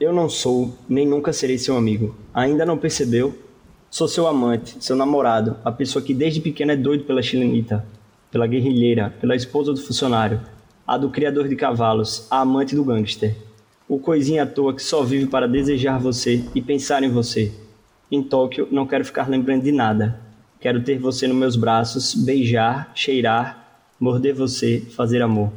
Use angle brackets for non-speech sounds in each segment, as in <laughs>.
Eu não sou, nem nunca serei seu amigo. Ainda não percebeu? Sou seu amante, seu namorado, a pessoa que desde pequena é doido pela chilenita, pela guerrilheira, pela esposa do funcionário, a do criador de cavalos, a amante do gangster. O coisinha à toa que só vive para desejar você e pensar em você. Em Tóquio, não quero ficar lembrando de nada. Quero ter você nos meus braços, beijar, cheirar, morder você, fazer amor.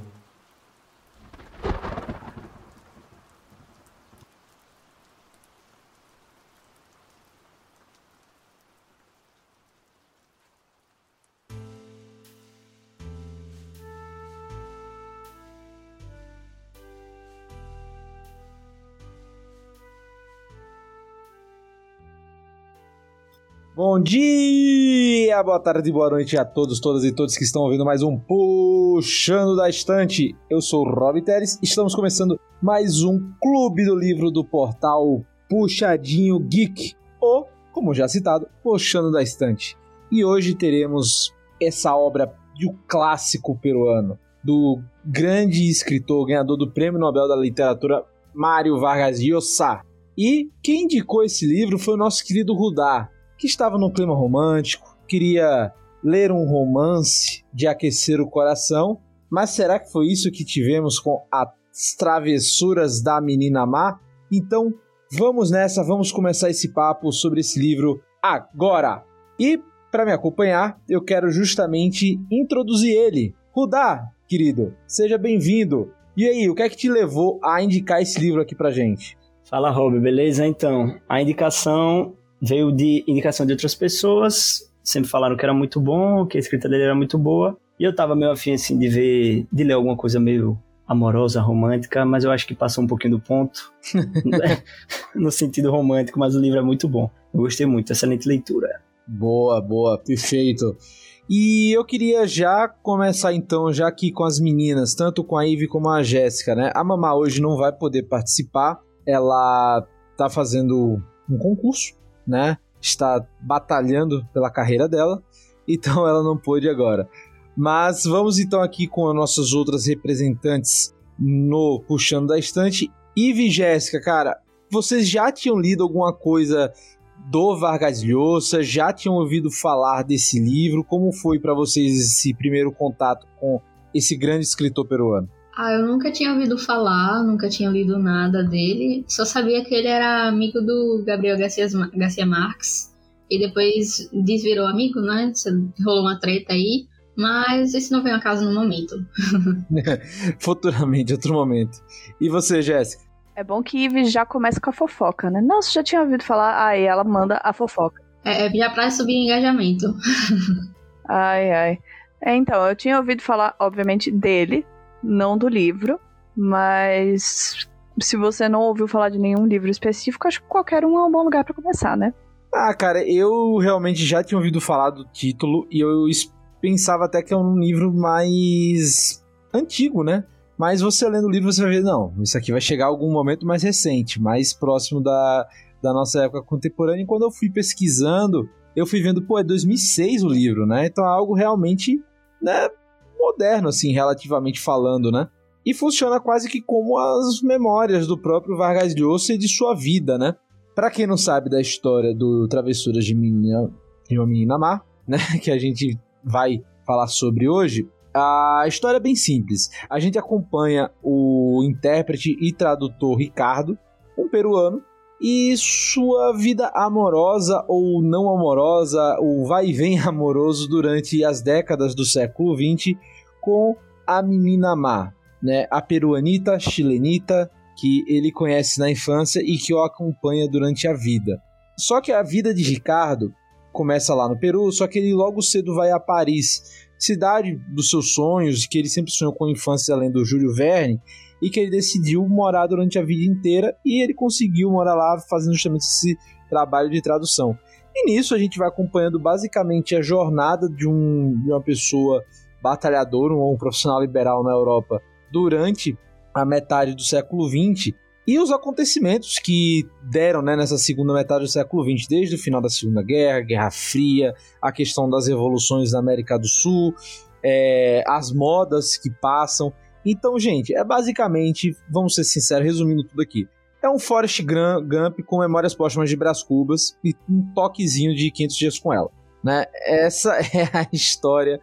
Dia, boa tarde, boa noite a todos, todas e todos que estão ouvindo mais um Puxando da Estante. Eu sou o Rob Teres, estamos começando mais um Clube do Livro do portal Puxadinho Geek, ou, como já citado, Puxando da Estante. E hoje teremos essa obra de um clássico peruano, do grande escritor, ganhador do Prêmio Nobel da Literatura, Mário Vargas Llosa. E quem indicou esse livro foi o nosso querido Rudá, que estava num clima romântico, queria ler um romance de aquecer o coração, mas será que foi isso que tivemos com as travessuras da menina má? Então, vamos nessa, vamos começar esse papo sobre esse livro agora. E para me acompanhar, eu quero justamente introduzir ele. Rudá, querido, seja bem-vindo. E aí, o que é que te levou a indicar esse livro aqui pra gente? Fala, Rob, beleza? Então, a indicação veio de indicação de outras pessoas, sempre falaram que era muito bom, que a escrita dele era muito boa, e eu tava meio afim, assim, de ver, de ler alguma coisa meio amorosa, romântica, mas eu acho que passou um pouquinho do ponto, <laughs> no sentido romântico, mas o livro é muito bom. Eu gostei muito, excelente leitura. Boa, boa, perfeito. E eu queria já começar então, já aqui com as meninas, tanto com a Ivy como a Jéssica, né? A Mamá hoje não vai poder participar, ela tá fazendo um concurso né? Está batalhando pela carreira dela, então ela não pôde agora. Mas vamos então aqui com as nossas outras representantes no Puxando da Estante. Ive e Jéssica, cara, vocês já tinham lido alguma coisa do Vargas Llosa? Já tinham ouvido falar desse livro? Como foi para vocês esse primeiro contato com esse grande escritor peruano? Ah, eu nunca tinha ouvido falar, nunca tinha lido nada dele. Só sabia que ele era amigo do Gabriel Garcia, Garcia Marques. E depois desvirou amigo, né? Rolou uma treta aí. Mas esse não vem a caso no momento. <laughs> Futuramente, outro momento. E você, Jéssica? É bom que Ives já começa com a fofoca, né? Nossa, já tinha ouvido falar. Aí ela manda a fofoca. É, é já pra subir engajamento. <laughs> ai, ai. É, então, eu tinha ouvido falar, obviamente, dele, não do livro, mas se você não ouviu falar de nenhum livro específico, acho que qualquer um é um bom lugar para começar, né? Ah, cara, eu realmente já tinha ouvido falar do título e eu pensava até que é um livro mais antigo, né? Mas você lendo o livro, você vai ver, não, isso aqui vai chegar a algum momento mais recente, mais próximo da, da nossa época contemporânea. E quando eu fui pesquisando, eu fui vendo, pô, é 2006 o livro, né? Então é algo realmente, né, moderno, assim, relativamente falando, né? E funciona quase que como as memórias do próprio Vargas Llosa e de sua vida, né? Para quem não sabe da história do Travessuras de, Menina, de uma Menina Má, <laughs> né? Que a gente vai falar sobre hoje, a história é bem simples. A gente acompanha o intérprete e tradutor Ricardo, um peruano, e sua vida amorosa ou não amorosa, o vai e vem <laughs> amoroso durante as décadas do século XX com a menina má, né? A peruanita, chilenita, que ele conhece na infância e que o acompanha durante a vida. Só que a vida de Ricardo começa lá no Peru, só que ele logo cedo vai a Paris, cidade dos seus sonhos, que ele sempre sonhou com a infância além do Júlio Verne, e que ele decidiu morar durante a vida inteira e ele conseguiu morar lá fazendo justamente esse trabalho de tradução. E nisso a gente vai acompanhando basicamente a jornada de, um, de uma pessoa batalhador ou um profissional liberal na Europa durante a metade do século XX e os acontecimentos que deram né, nessa segunda metade do século XX, desde o final da Segunda Guerra, Guerra Fria, a questão das revoluções na América do Sul, é, as modas que passam. Então, gente, é basicamente, vamos ser sinceros, resumindo tudo aqui, É um Forrest Gump com memórias póstumas de Brás Cubas e um toquezinho de 500 dias com ela. Né? Essa <laughs> é a história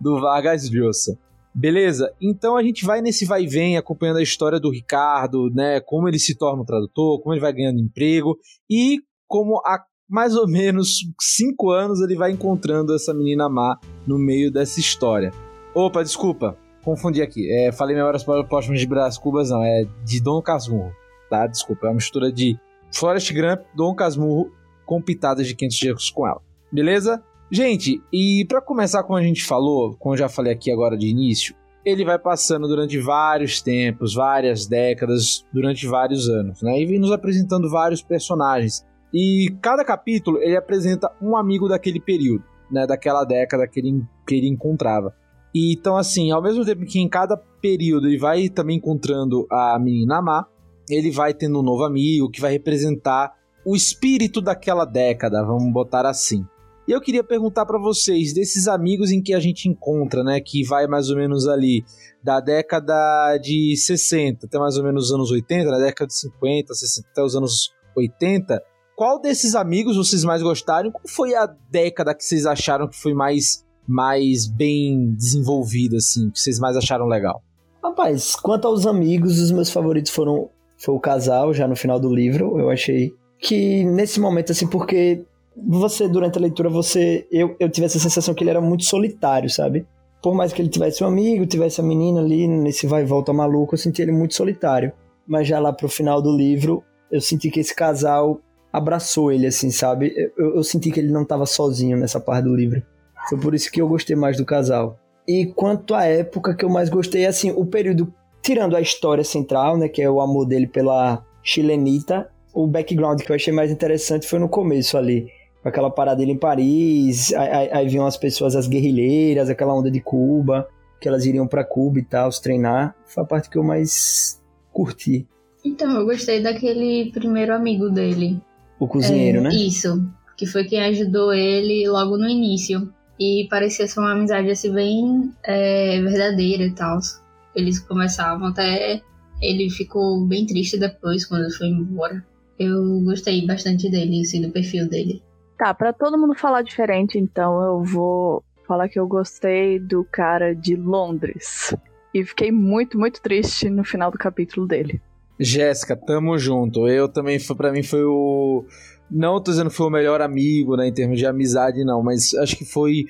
do Vargas Llosa. Beleza? Então a gente vai nesse vai e vem acompanhando a história do Ricardo, né? Como ele se torna um tradutor, como ele vai ganhando emprego e como há mais ou menos cinco anos ele vai encontrando essa menina má no meio dessa história. Opa, desculpa, confundi aqui. É, falei memórias póstumas de Brás Cubas, não, é de Dom Casmurro, tá? Desculpa, é uma mistura de Forrest Gump, Dom Casmurro com pitadas de 500 dias com ela. Beleza? Gente, e para começar, como a gente falou, como eu já falei aqui agora de início, ele vai passando durante vários tempos, várias décadas, durante vários anos, né? E vem nos apresentando vários personagens. E cada capítulo ele apresenta um amigo daquele período, né? Daquela década que ele, que ele encontrava. E, então, assim, ao mesmo tempo que em cada período ele vai também encontrando a menina má, ele vai tendo um novo amigo que vai representar o espírito daquela década, vamos botar assim. E eu queria perguntar para vocês, desses amigos em que a gente encontra, né, que vai mais ou menos ali da década de 60 até mais ou menos os anos 80, na década de 50, 60 até os anos 80, qual desses amigos vocês mais gostaram? Qual foi a década que vocês acharam que foi mais mais bem desenvolvida assim, que vocês mais acharam legal? Rapaz, quanto aos amigos, os meus favoritos foram foi o casal já no final do livro. Eu achei que nesse momento assim, porque você, durante a leitura, você. Eu, eu tive essa sensação que ele era muito solitário, sabe? Por mais que ele tivesse um amigo, tivesse a menina ali, nesse vai e volta maluco, eu senti ele muito solitário. Mas já lá pro final do livro, eu senti que esse casal abraçou ele, assim, sabe? Eu, eu senti que ele não estava sozinho nessa parte do livro. Foi por isso que eu gostei mais do casal. E quanto à época que eu mais gostei, assim, o período, tirando a história central, né, que é o amor dele pela chilenita, o background que eu achei mais interessante foi no começo ali aquela parada dele em Paris, aí, aí, aí vinham as pessoas, as guerrilheiras, aquela onda de Cuba, que elas iriam para Cuba e tal, se treinar. Foi a parte que eu mais curti. Então, eu gostei daquele primeiro amigo dele. O cozinheiro, é, né? Isso, que foi quem ajudou ele logo no início. E parecia ser uma amizade assim bem é, verdadeira e tal. Eles começavam até. Ele ficou bem triste depois quando ele foi embora. Eu gostei bastante dele, assim, do perfil dele. Tá, para todo mundo falar diferente, então eu vou falar que eu gostei do cara de Londres. E fiquei muito, muito triste no final do capítulo dele. Jéssica, tamo junto. Eu também, para mim, foi o. Não tô dizendo que foi o melhor amigo, né, em termos de amizade, não, mas acho que foi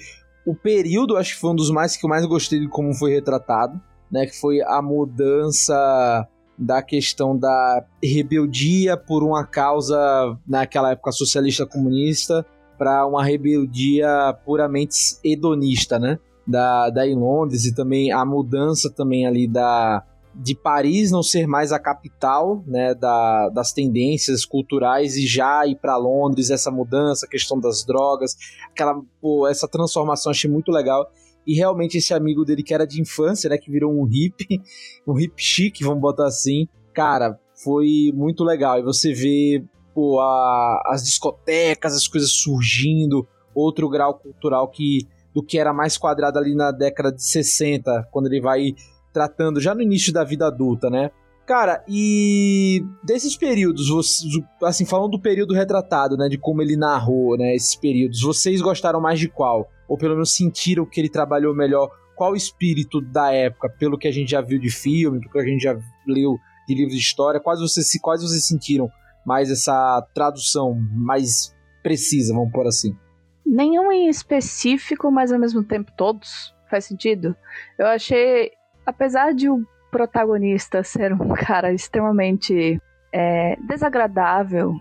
o período, acho que foi um dos mais que eu mais gostei de como foi retratado, né, que foi a mudança da questão da rebeldia por uma causa naquela época socialista comunista para uma rebeldia puramente hedonista, né? Da, da em Londres e também a mudança também ali da de Paris não ser mais a capital né, da, das tendências culturais e já ir para Londres, essa mudança, a questão das drogas, aquela pô, essa transformação achei muito legal. E realmente esse amigo dele que era de infância, né, que virou um hippie, <laughs> um hippie chique, vamos botar assim, cara, foi muito legal. E você vê pô, a, as discotecas, as coisas surgindo, outro grau cultural que do que era mais quadrado ali na década de 60, quando ele vai tratando já no início da vida adulta, né? Cara, e desses períodos, assim, falando do período retratado, né, de como ele narrou, né, esses períodos, vocês gostaram mais de qual? Ou pelo menos sentiram que ele trabalhou melhor? Qual o espírito da época, pelo que a gente já viu de filme, pelo que a gente já leu de livros de história? Quais vocês, quais vocês sentiram mais essa tradução mais precisa, vamos por assim? Nenhum em específico, mas ao mesmo tempo todos. Faz sentido? Eu achei, apesar de o protagonista ser um <laughs> cara extremamente é, desagradável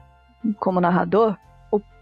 como narrador,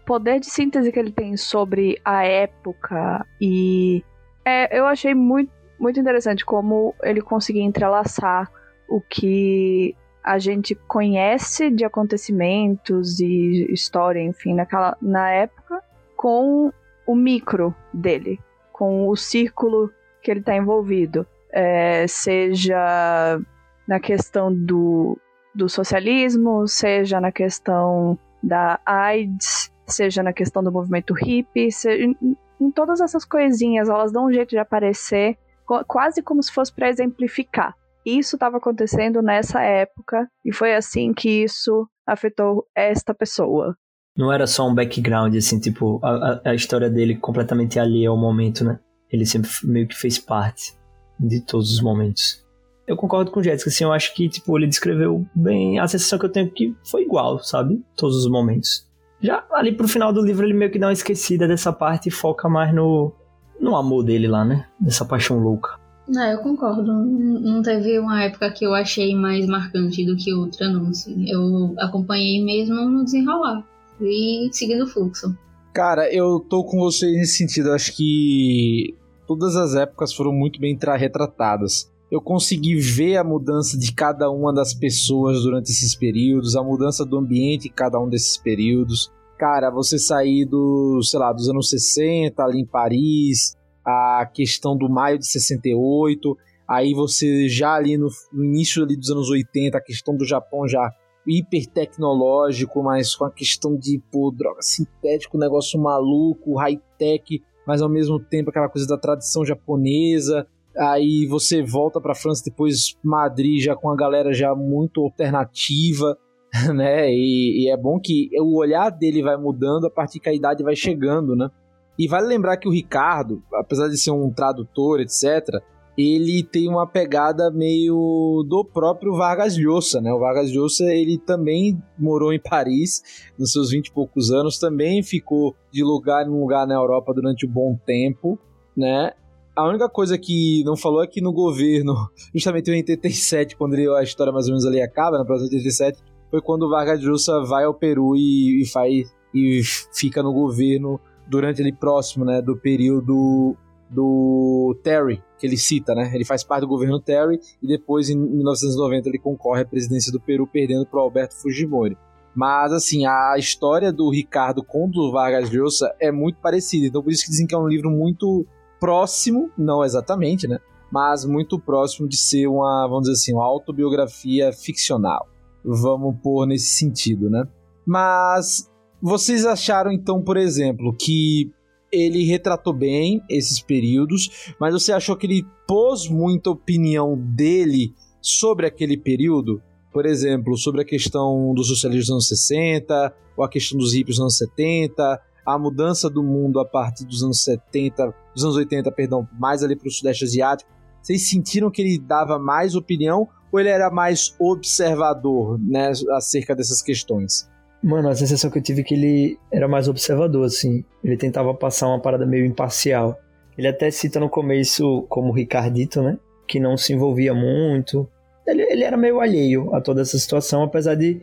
poder de síntese que ele tem sobre a época e é, eu achei muito, muito interessante como ele conseguia entrelaçar o que a gente conhece de acontecimentos e história, enfim, naquela, na época, com o micro dele, com o círculo que ele está envolvido. É, seja na questão do, do socialismo, seja na questão da AIDS, seja na questão do movimento hippie, seja, em, em todas essas coisinhas, elas dão um jeito de aparecer quase como se fosse para exemplificar isso estava acontecendo nessa época e foi assim que isso afetou esta pessoa. Não era só um background, assim, tipo, a, a história dele completamente alheia ao momento, né? Ele sempre meio que fez parte de todos os momentos. Eu concordo com o Jéssica, assim, eu acho que, tipo, ele descreveu bem. A sensação que eu tenho que foi igual, sabe? Todos os momentos. Já ali pro final do livro ele meio que dá uma esquecida dessa parte e foca mais no, no amor dele lá, né? Dessa paixão louca. Não, eu concordo. Não teve uma época que eu achei mais marcante do que outra, não. Assim. Eu acompanhei mesmo no desenrolar. E seguindo o fluxo. Cara, eu tô com você nesse sentido. Eu acho que todas as épocas foram muito bem retratadas. Eu consegui ver a mudança de cada uma das pessoas durante esses períodos, a mudança do ambiente em cada um desses períodos. Cara, você sair do, sei lá, dos anos 60 ali em Paris, a questão do maio de 68, aí você já ali no, no início ali dos anos 80, a questão do Japão já hiper tecnológico, mas com a questão de pô, droga sintética, um negócio maluco, high-tech, mas ao mesmo tempo aquela coisa da tradição japonesa. Aí você volta para França depois Madrid já com a galera já muito alternativa, <laughs> né? E, e, é bom que o olhar dele vai mudando a partir que a idade vai chegando, né? E vale lembrar que o Ricardo, apesar de ser um tradutor, etc., ele tem uma pegada meio do próprio Vargas Llosa, né? O Vargas Llosa, ele também morou em Paris nos seus 20 e poucos anos, também ficou de lugar em lugar na Europa durante um bom tempo, né? A única coisa que não falou é que no governo, <laughs> justamente em 87, quando ele, a história mais ou menos ali acaba, na próxima 87, foi quando o Vargas Llosa vai ao Peru e, e faz e fica no governo durante ele próximo, né, do período do Terry, que ele cita, né? Ele faz parte do governo Terry e depois, em 1990, ele concorre à presidência do Peru, perdendo para Alberto Fujimori. Mas, assim, a história do Ricardo com o do Vargas Llosa é muito parecida. Então, por isso que dizem que é um livro muito próximo, não exatamente, né? Mas muito próximo de ser uma, vamos dizer assim, uma autobiografia ficcional. Vamos pôr nesse sentido, né? Mas vocês acharam então, por exemplo, que ele retratou bem esses períodos, mas você achou que ele pôs muita opinião dele sobre aquele período? Por exemplo, sobre a questão do socialismo dos anos 60, ou a questão dos hippies dos anos 70, a mudança do mundo a partir dos anos 70, dos anos 80, perdão, mais ali para o Sudeste Asiático. Vocês sentiram que ele dava mais opinião ou ele era mais observador, né, acerca dessas questões? Mano, a sensação que eu tive é que ele era mais observador, assim. Ele tentava passar uma parada meio imparcial. Ele até cita no começo como Ricardito, né? Que não se envolvia muito. Ele, ele era meio alheio a toda essa situação, apesar de,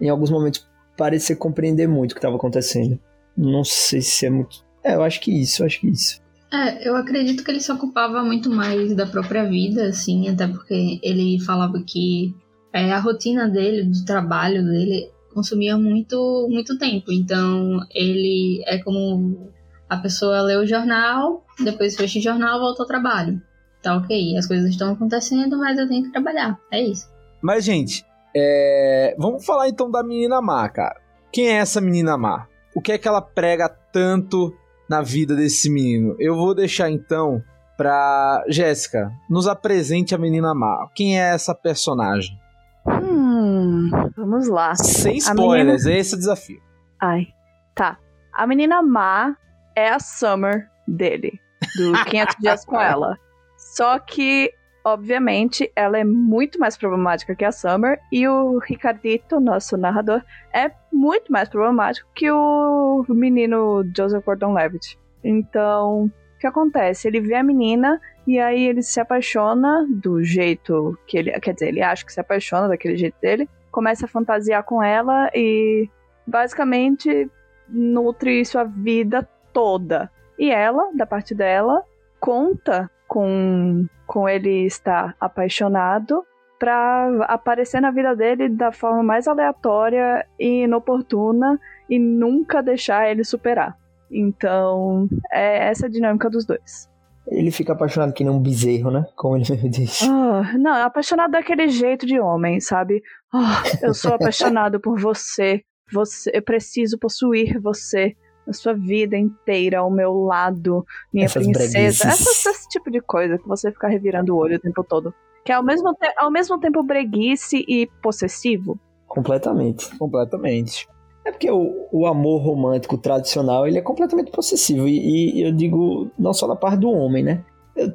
em alguns momentos, parecer compreender muito o que estava acontecendo. Não sei se é muito. É, eu acho que isso, eu acho que isso. É, eu acredito que ele se ocupava muito mais da própria vida, assim, até porque ele falava que é, a rotina dele, do trabalho dele, consumia muito, muito tempo. Então, ele é como a pessoa lê o jornal, depois fecha o jornal, volta ao trabalho. Tá ok, as coisas estão acontecendo, mas eu tenho que trabalhar. É isso. Mas, gente, é... vamos falar então da menina má, cara. Quem é essa menina má? O que é que ela prega tanto na vida desse menino? Eu vou deixar então pra Jéssica. Nos apresente a menina má. Quem é essa personagem? Hum, vamos lá. Sem spoilers, menina... esse é o desafio. Ai, tá. A menina má é a Summer dele, do <laughs> 500 Dias com Ela. Só que, obviamente, ela é muito mais problemática que a Summer e o Ricardito, nosso narrador, é muito mais problemático que o menino Joseph Gordon-Levitt. Então, o que acontece? Ele vê a menina e aí ele se apaixona do jeito que ele. Quer dizer, ele acha que se apaixona daquele jeito dele. Começa a fantasiar com ela e basicamente nutre sua vida toda. E ela, da parte dela, conta com, com ele estar apaixonado para aparecer na vida dele da forma mais aleatória e inoportuna e nunca deixar ele superar. Então, é essa a dinâmica dos dois. Ele fica apaixonado que nem um bezerro, né? Como ele mesmo <laughs> diz. Oh, não, é apaixonado daquele jeito de homem, sabe? Oh, eu sou <laughs> apaixonado por você. Você, eu preciso possuir você a sua vida inteira ao meu lado, minha Essas princesa. Essa, esse tipo de coisa que você fica revirando o olho o tempo todo. Que é ao mesmo, te ao mesmo tempo breguice e possessivo. Completamente. Completamente. É porque o, o amor romântico tradicional, ele é completamente possessivo. E, e eu digo, não só da parte do homem, né?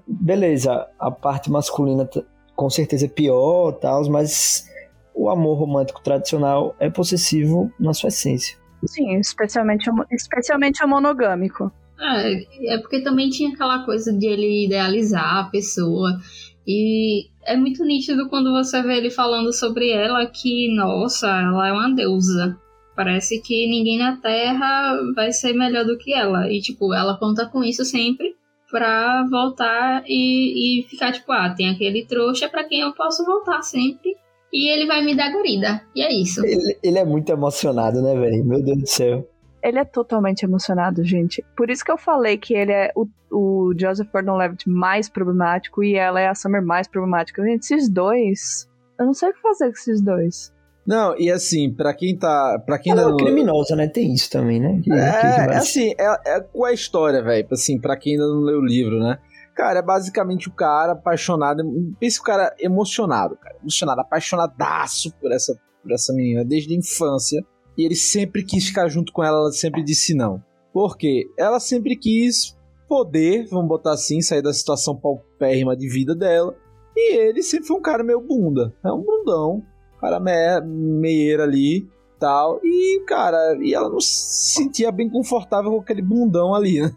Beleza, a parte masculina com certeza é pior, tal, mas o amor romântico tradicional é possessivo na sua essência. Sim, especialmente, especialmente o monogâmico. É, é porque também tinha aquela coisa de ele idealizar a pessoa. E é muito nítido quando você vê ele falando sobre ela que, nossa, ela é uma deusa. Parece que ninguém na Terra vai ser melhor do que ela. E, tipo, ela conta com isso sempre pra voltar e, e ficar, tipo, ah, tem aquele trouxa pra quem eu posso voltar sempre. E ele vai me dar guarida. E é isso. Ele, ele é muito emocionado, né, velho? Meu Deus do céu. Ele é totalmente emocionado, gente. Por isso que eu falei que ele é o, o Joseph Gordon-Levitt mais problemático e ela é a Summer mais problemática. Gente, esses dois... Eu não sei o que fazer com esses dois. Não, e assim, para quem tá. para quem Ela é criminosa, né? Tem isso também, né? Que, é, que é assim, é, é qual é a história, velho? Assim, pra quem ainda não leu o livro, né? Cara, é basicamente o cara apaixonado. Pensa o cara emocionado, cara. Emocionado, apaixonadaço por essa, por essa menina desde a infância. E ele sempre quis ficar junto com ela, ela sempre disse não. Por quê? Ela sempre quis poder, vamos botar assim, sair da situação paupérrima de vida dela. E ele sempre foi um cara meio bunda. É um bundão cara me, meieira ali tal. E, cara, e ela não se sentia bem confortável com aquele bundão ali, né?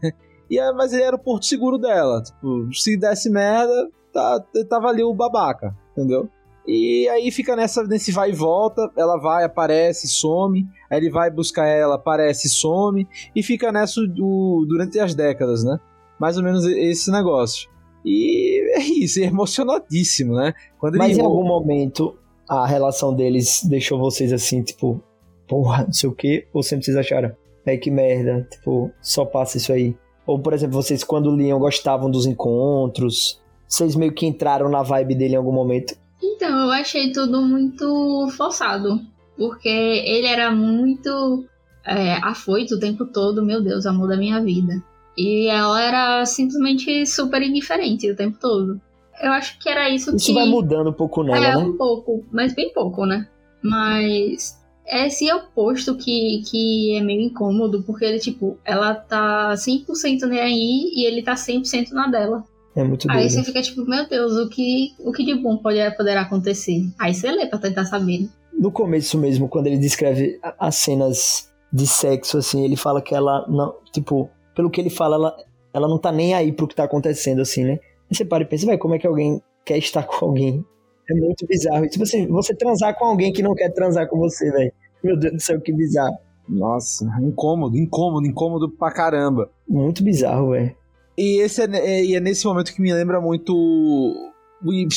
E, mas ele era o porto seguro dela. Tipo, se desse merda, tá, tava ali o babaca, entendeu? E aí fica nessa, nesse vai e volta, ela vai, aparece, some, aí ele vai buscar ela, aparece, some, e fica nessa do, durante as décadas, né? Mais ou menos esse negócio. E é isso, é emocionadíssimo, né? Quando Mas em algum momento a relação deles deixou vocês assim, tipo, porra, não sei o que, ou sempre vocês acharam, é que merda, tipo, só passa isso aí. Ou, por exemplo, vocês quando liam gostavam dos encontros, vocês meio que entraram na vibe dele em algum momento? Então, eu achei tudo muito forçado, porque ele era muito é, afoito o tempo todo, meu Deus, amor da minha vida. E ela era simplesmente super indiferente o tempo todo. Eu acho que era isso, isso que. Isso vai mudando um pouco nela, é, né? um pouco, mas bem pouco, né? Mas esse oposto que, que é meio incômodo, porque ele, tipo, ela tá 100% nem aí e ele tá 100% na dela. É muito doido. Aí você fica tipo, meu Deus, o que, o que de bom pode, poderá acontecer? Aí você lê pra tentar saber. No começo mesmo, quando ele descreve as cenas de sexo, assim, ele fala que ela não, tipo, pelo que ele fala, ela, ela não tá nem aí pro que tá acontecendo, assim, né? E você para e pensa, vai, como é que alguém quer estar com alguém? É muito bizarro. tipo assim, você transar com alguém que não quer transar com você, velho. Meu Deus do céu, que bizarro. Nossa, incômodo, incômodo, incômodo pra caramba. Muito bizarro, velho. E esse é, é, é, nesse momento que me lembra muito,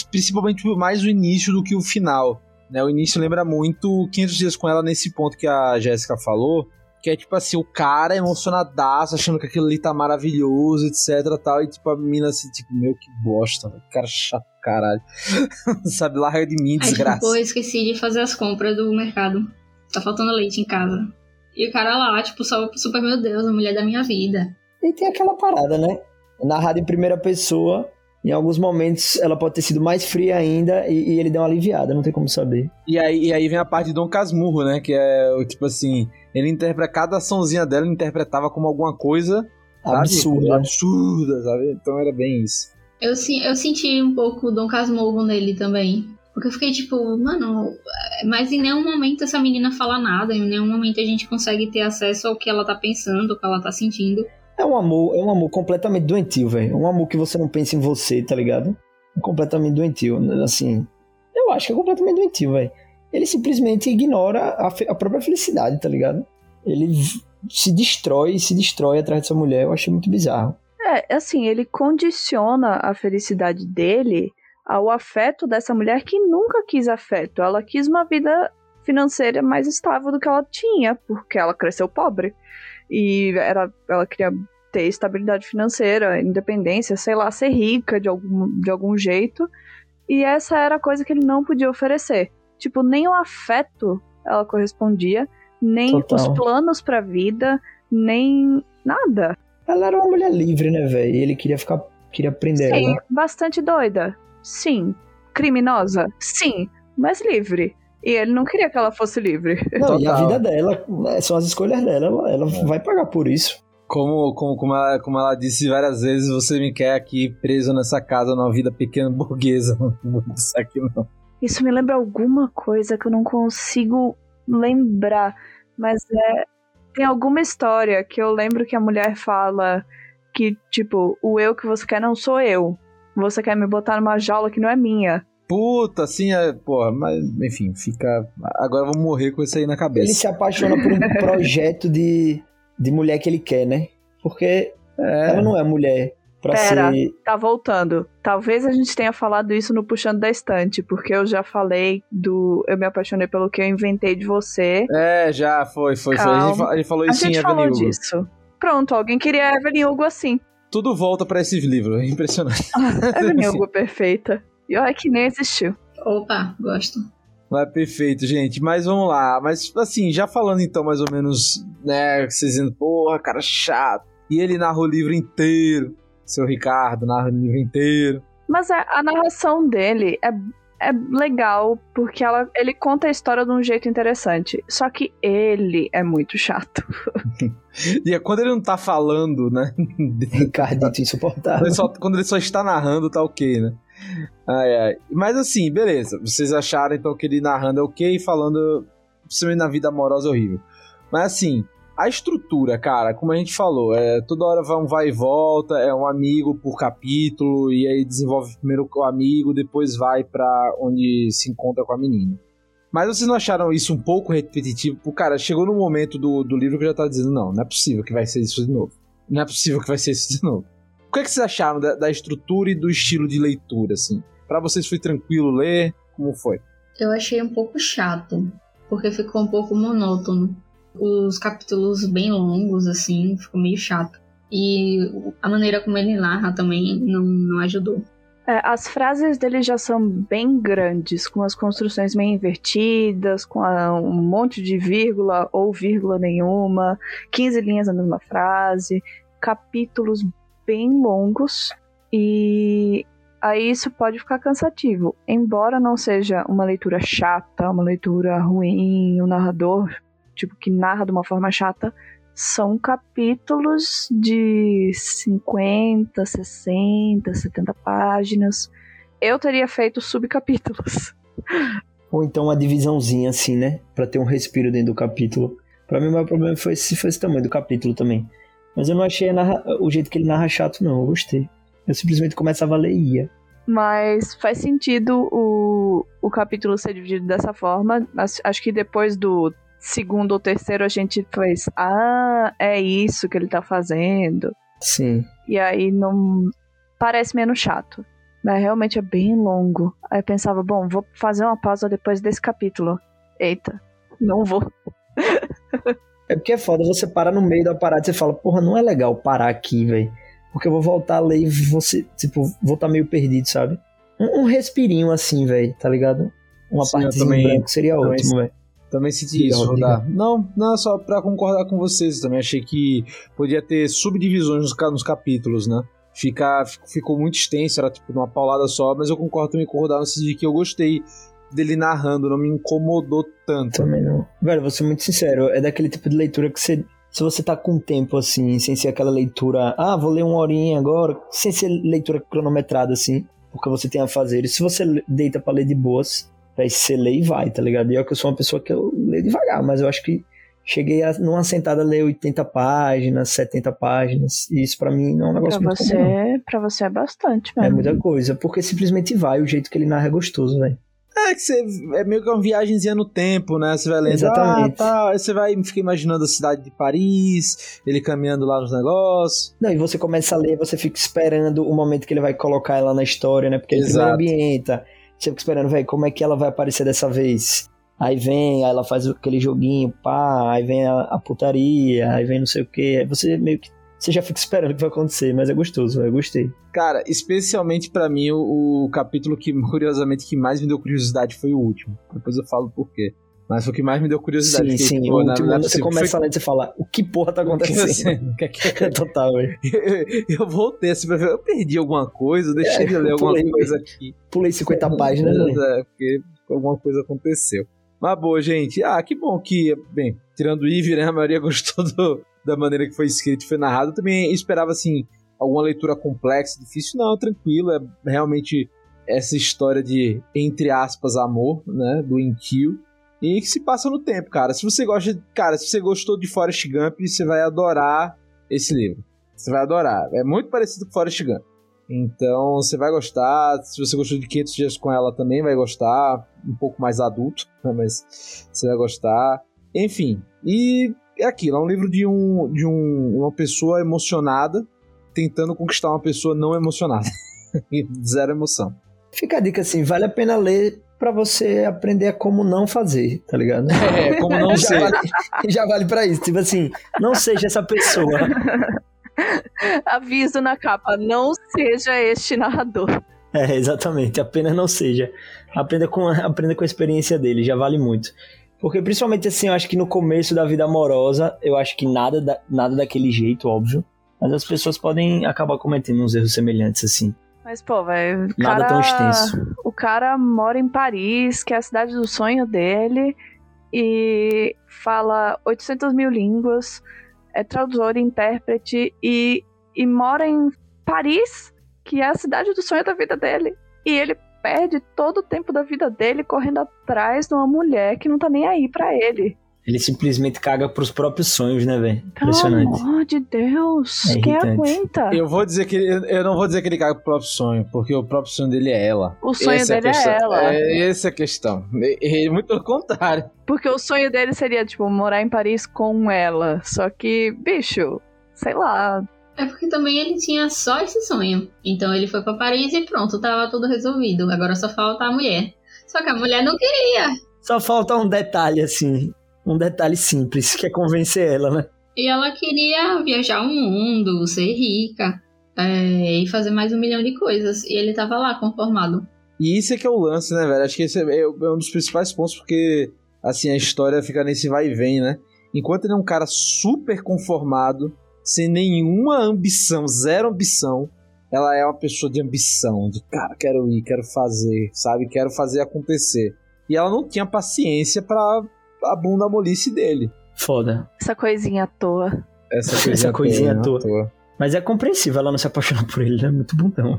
principalmente mais o início do que o final. Né? O início lembra muito 500 dias com ela nesse ponto que a Jéssica falou, que é tipo assim, o cara é emocionadaço, achando que aquilo ali tá maravilhoso, etc tal. E tipo, a mina assim, tipo, meu, que bosta, né? cara chato, caralho. <laughs> Sabe, larga de mim, desgraça. Aí, tipo, eu esqueci de fazer as compras do mercado. Tá faltando leite em casa. E o cara lá, tipo, só super, meu Deus, a mulher da minha vida. E tem aquela parada, né? Narrado em primeira pessoa, em alguns momentos ela pode ter sido mais fria ainda e, e, ele deu uma aliviada, não tem como saber. E aí, e aí vem a parte de Dom Casmurro, né? Que é tipo assim, ele interpreta cada açãozinha dela, ele interpretava como alguma coisa absurda. Sabe? Absurda, sabe? Então era bem isso. Eu, eu senti um pouco Dom Casmurro nele também. Porque eu fiquei tipo, mano, mas em nenhum momento essa menina fala nada, em nenhum momento a gente consegue ter acesso ao que ela tá pensando, ao que ela tá sentindo. É um amor, é um amor completamente doentio, velho. É um amor que você não pensa em você, tá ligado? É completamente doentio. Assim, eu acho que é completamente doentio, velho ele simplesmente ignora a, a, própria felicidade, tá ligado? Ele se destrói, se destrói atrás dessa mulher. Eu achei muito bizarro. É, assim, ele condiciona a felicidade dele ao afeto dessa mulher que nunca quis afeto. Ela quis uma vida financeira mais estável do que ela tinha, porque ela cresceu pobre. E era, ela queria ter estabilidade financeira, independência, sei lá, ser rica de algum, de algum jeito. E essa era a coisa que ele não podia oferecer. Tipo, nem o afeto ela correspondia, nem Total. os planos pra vida, nem nada. Ela era uma mulher livre, né, velho? Ele queria ficar. queria aprender Sim, ela. bastante doida. Sim. criminosa? Sim, mas livre. E ele não queria que ela fosse livre. <laughs> Não, e a Total. vida dela, né, são as escolhas dela, ela, ela vai pagar por isso. Como, como, como, ela, como ela disse várias vezes, você me quer aqui preso nessa casa numa vida pequena burguesa. <laughs> Não vou disso aqui não. Isso me lembra alguma coisa que eu não consigo lembrar, mas é tem alguma história que eu lembro que a mulher fala que tipo, o eu que você quer não sou eu. Você quer me botar numa jaula que não é minha. Puta, assim, é, porra, mas enfim, fica. Agora eu vou morrer com isso aí na Ele cabeça. se apaixona por um <laughs> projeto de, de mulher que ele quer, né? Porque É, ela não é mulher pra Pera. ser. Tá voltando. Talvez a gente tenha falado isso no Puxando da Estante, porque eu já falei do eu me apaixonei pelo que eu inventei de você. é, já foi, foi, foi. A gente, Calma. fa- a gente falou A isso em gente Evelyn falou Hugo. disso. Pronto, alguém queria a Evelyn Hugo assim. Tudo volta pra esses livros, é impressionante. Ah, Evelyn Hugo <laughs> perfeita. E olha que nem existiu. Opa, gosto. Mas perfeito, gente. Mas vamos lá. Mas assim, já falando então mais ou menos, né? Vocês dizendo, porra, cara chato. E ele narra o livro inteiro. Seu Ricardo narra o livro inteiro. Mas a, a narração dele é, é legal, porque ela, ele conta a história de um jeito interessante. Só que ele é muito chato. <laughs> E é quando ele não tá falando, né? <laughs> Ricardito insuportável. Quando ele só, quando ele só está narrando, tá ok, né? Ai, ai. Mas assim, beleza. Vocês acharam então que ele narrando é ok, falando, principalmente na vida amorosa, é horrível. Mas assim, a estrutura, cara, como a gente falou, é toda hora vai um vai e volta, é um amigo por capítulo, e aí desenvolve primeiro com o amigo, depois vai pra onde se encontra com a menina. Mas vocês não acharam isso um pouco repetitivo? Pô, cara, chegou no momento do, do livro que já tava dizendo, não, não é possível que vai ser isso de novo. Não é possível que vai ser isso de novo. O que, é que vocês acharam da, da estrutura e do estilo de leitura, assim? Pra vocês foi tranquilo ler? Como foi? Eu achei um pouco chato, porque ficou um pouco monótono. Os capítulos bem longos, assim, ficou meio chato. E a maneira como ele narra também não, não ajudou. É, as frases dele já são bem grandes, com as construções meio invertidas, com a- um monte de vírgula ou vírgula nenhuma, 15 linhas na mesma frase, capítulos bem longos e aí isso pode ficar cansativo. Embora não seja uma leitura chata, uma leitura ruim, o narrador tipo que narra de uma forma chata, são capítulos de 50, 60, 70 páginas. Eu teria feito subcapítulos. Ou então uma divisãozinha assim, né? Pra ter um respiro dentro do capítulo. Pra mim o maior problema foi esse, foi esse tamanho do capítulo também. Mas eu não achei narra- o jeito que ele narra chato, não. Eu gostei. Eu simplesmente começava a ler e ia. Mas faz sentido o, o capítulo ser dividido dessa forma. Acho que depois do segundo ou terceiro a gente fez. Ah, é isso que ele tá fazendo. Sim. E aí não. Parece menos chato. Mas realmente é bem longo. Aí eu pensava, bom, vou fazer uma pausa depois desse capítulo. Eita, não vou. <laughs> É porque é foda, você para no meio da parada e você fala, porra, não é legal parar aqui, velho. Porque eu vou voltar a ler e você, tipo, vou estar meio perdido, sabe? Um, um respirinho assim, velho, tá ligado? Uma Sim, eu partezinha também- em branco seria ótimo, velho. Também senti isso. Rodar. Não, não, só pra concordar com vocês também. Achei que podia ter subdivisões nos, nos capítulos, né? Fica, fic- ficou muito extenso, era tipo numa paulada só, mas eu concordo também com o Rodar no sentido de que eu gostei dele narrando, não me incomodou tanto. Também não. Velho, vou ser muito sincero, é daquele tipo de leitura que você. Se você tá com tempo assim, sem ser aquela leitura, ah, vou ler uma horinha agora, sem ser leitura cronometrada assim, porque você tem a fazer. E se você deita pra ler de boas, aí você lê e vai, tá ligado? E é que eu sou uma pessoa que eu leio devagar, mas eu acho que cheguei a, numa sentada a ler 80 páginas, 70 páginas, e isso pra mim não é um Pra negócio muito comum. não. você, pra você é bastante É mesmo. muita coisa, porque simplesmente vai, o jeito que ele narra é gostoso, velho. É que você é meio que uma viagemzinha no tempo, né? Você vai lendo, Exatamente. ah, tá, aí você vai fica imaginando a cidade de Paris, ele caminhando lá nos negócios. Não, e você começa a ler, você fica esperando o momento que ele vai colocar ela na história, né? Porque ele Exato. primeiro ambienta. Você fica esperando, velho, como é que ela vai aparecer dessa vez? Aí vem, aí ela faz aquele joguinho, pá, aí vem a, a putaria, aí vem não sei o que. Aí você meio que. Você já fica esperando o que vai acontecer, mas é gostoso, eu gostei. Cara, especialmente pra mim, o, o capítulo que, curiosamente, que mais me deu curiosidade foi o último. Depois eu falo por quê. Mas foi o que mais me deu curiosidade. Sim, Fiquei, sim. pô, não é você possível. começa Foi- lendo e você fala, o que porra tá que acontecendo? o que <laughs> é que- Total, velho. <laughs> eu voltei assim pra ver, eu perdi alguma coisa, eu deixei É, de ler alguma pulei, coisa aqui. Pulei 50 páginas, velho. É, porque alguma coisa aconteceu. Mas boa, gente. Ah, que bom que, bem, tirando o Ivy, né, a maioria <laughs> gostou do- da maneira que foi escrito e foi narrado. Eu também esperava, assim, alguma leitura complexa, difícil. Não, tranquilo, é realmente essa história de, entre aspas, amor, né, do Inkill. E que se passa no tempo, cara. Se você gosta, cara, se você gostou de Forrest Gump, você vai adorar esse livro. Você vai adorar. É muito parecido com Forrest Gump. Então você vai gostar. Se você gostou de 500 dias com ela também vai gostar. Um pouco mais adulto, né, <laughs> mas você vai gostar. Enfim, e é aquilo. É um livro de, um, de um, uma pessoa emocionada tentando conquistar uma pessoa não emocionada. <laughs> Zero emoção. Fica a dica assim, vale a pena ler pra você aprender a como não fazer, tá ligado? É, como não <laughs> já, sei. vale, já vale pra isso. Tipo assim, não seja essa pessoa. <laughs> Aviso na capa, não seja este narrador. É, exatamente. Apenas não seja. Aprenda com, aprenda com a experiência dele, já vale muito. Porque principalmente assim, eu acho que no começo da vida amorosa, eu acho que nada, da, nada daquele jeito, óbvio. Mas as pessoas podem acabar cometendo uns erros semelhantes, assim. Mas, pô, velho. Nada cara- tão extenso. O cara mora em Paris, que é a cidade do sonho dele, e fala 800 mil línguas, é tradutor e intérprete, e, e mora em Paris, que é a cidade do sonho da vida dele. E ele perde todo o tempo da vida dele correndo atrás de uma mulher que não tá nem aí pra ele. Ele simplesmente caga pros próprios sonhos, né, velho? Pelo Impressionante. amor de Deus, É quem aguenta? Eu vou dizer que ele, eu não vou dizer que ele caga pro próprio sonho, porque o próprio sonho dele é ela. O sonho Essa dele a questão. é ela. É, essa é a questão. E, e muito pelo contrário. Porque o sonho dele seria, tipo, morar em Paris com ela. Só que, bicho, sei lá. É porque também ele tinha só esse sonho. Então ele foi pra Paris e pronto, tava tudo resolvido. Agora só falta a mulher. Só que a mulher não queria. Só falta um detalhe, assim. Um detalhe simples, que é convencer ela, né? E ela queria viajar o mundo, ser rica é, e fazer mais um milhão de coisas. E ele tava lá conformado. E isso é que é o lance, né, velho? Acho que esse é, é um dos principais pontos, porque, assim, a história fica nesse vai e vem, né? Enquanto ele é um cara super conformado, sem nenhuma ambição, zero ambição, ela é uma pessoa de ambição, de cara, quero ir, quero fazer, sabe? Quero fazer acontecer. E ela não tinha paciência pra a bunda molice dele. Foda. Essa coisinha à toa. Essa Essa coisinha, coisinha toda, à né? toa. Mas é compreensível ela não se apaixonar por ele, né? Muito bundão.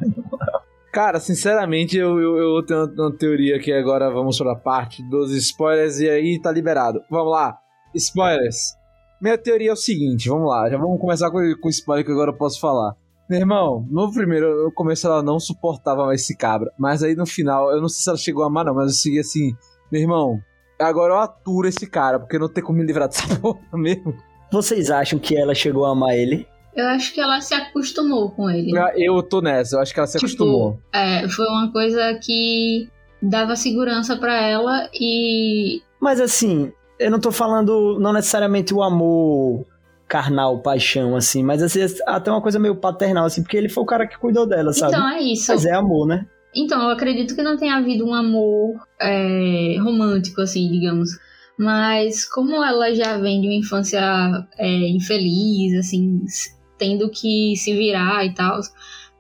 Cara, sinceramente, eu, eu, eu tenho uma, teoria que agora vamos para a parte dos spoilers e aí tá liberado. Vamos lá, spoilers. Minha teoria é o seguinte, vamos lá, já vamos começar com, com o spoiler que agora eu posso falar. Meu irmão, no primeiro, eu começo ela não suportava mais esse cabra, mas aí no final, eu não sei se ela chegou a amar não, mas eu segui assim, meu irmão, agora eu aturo esse cara, porque eu não tenho como me livrar dessa <laughs> porra mesmo. Vocês acham que ela chegou a amar ele? Eu acho que ela se acostumou com ele. Eu tô nessa, eu acho que ela se Tipo, acostumou. É, foi uma coisa que dava segurança pra ela e Mas assim, eu não tô falando não necessariamente o amor carnal, paixão, assim, mas assim, até uma coisa meio paternal, assim, porque ele foi o cara que cuidou dela, sabe? então é isso. Mas é amor, né? Então, eu acredito que não tenha havido um amor é, romântico, assim, digamos. Mas como ela já vem de uma infância é, infeliz, assim, tendo que se virar e tal,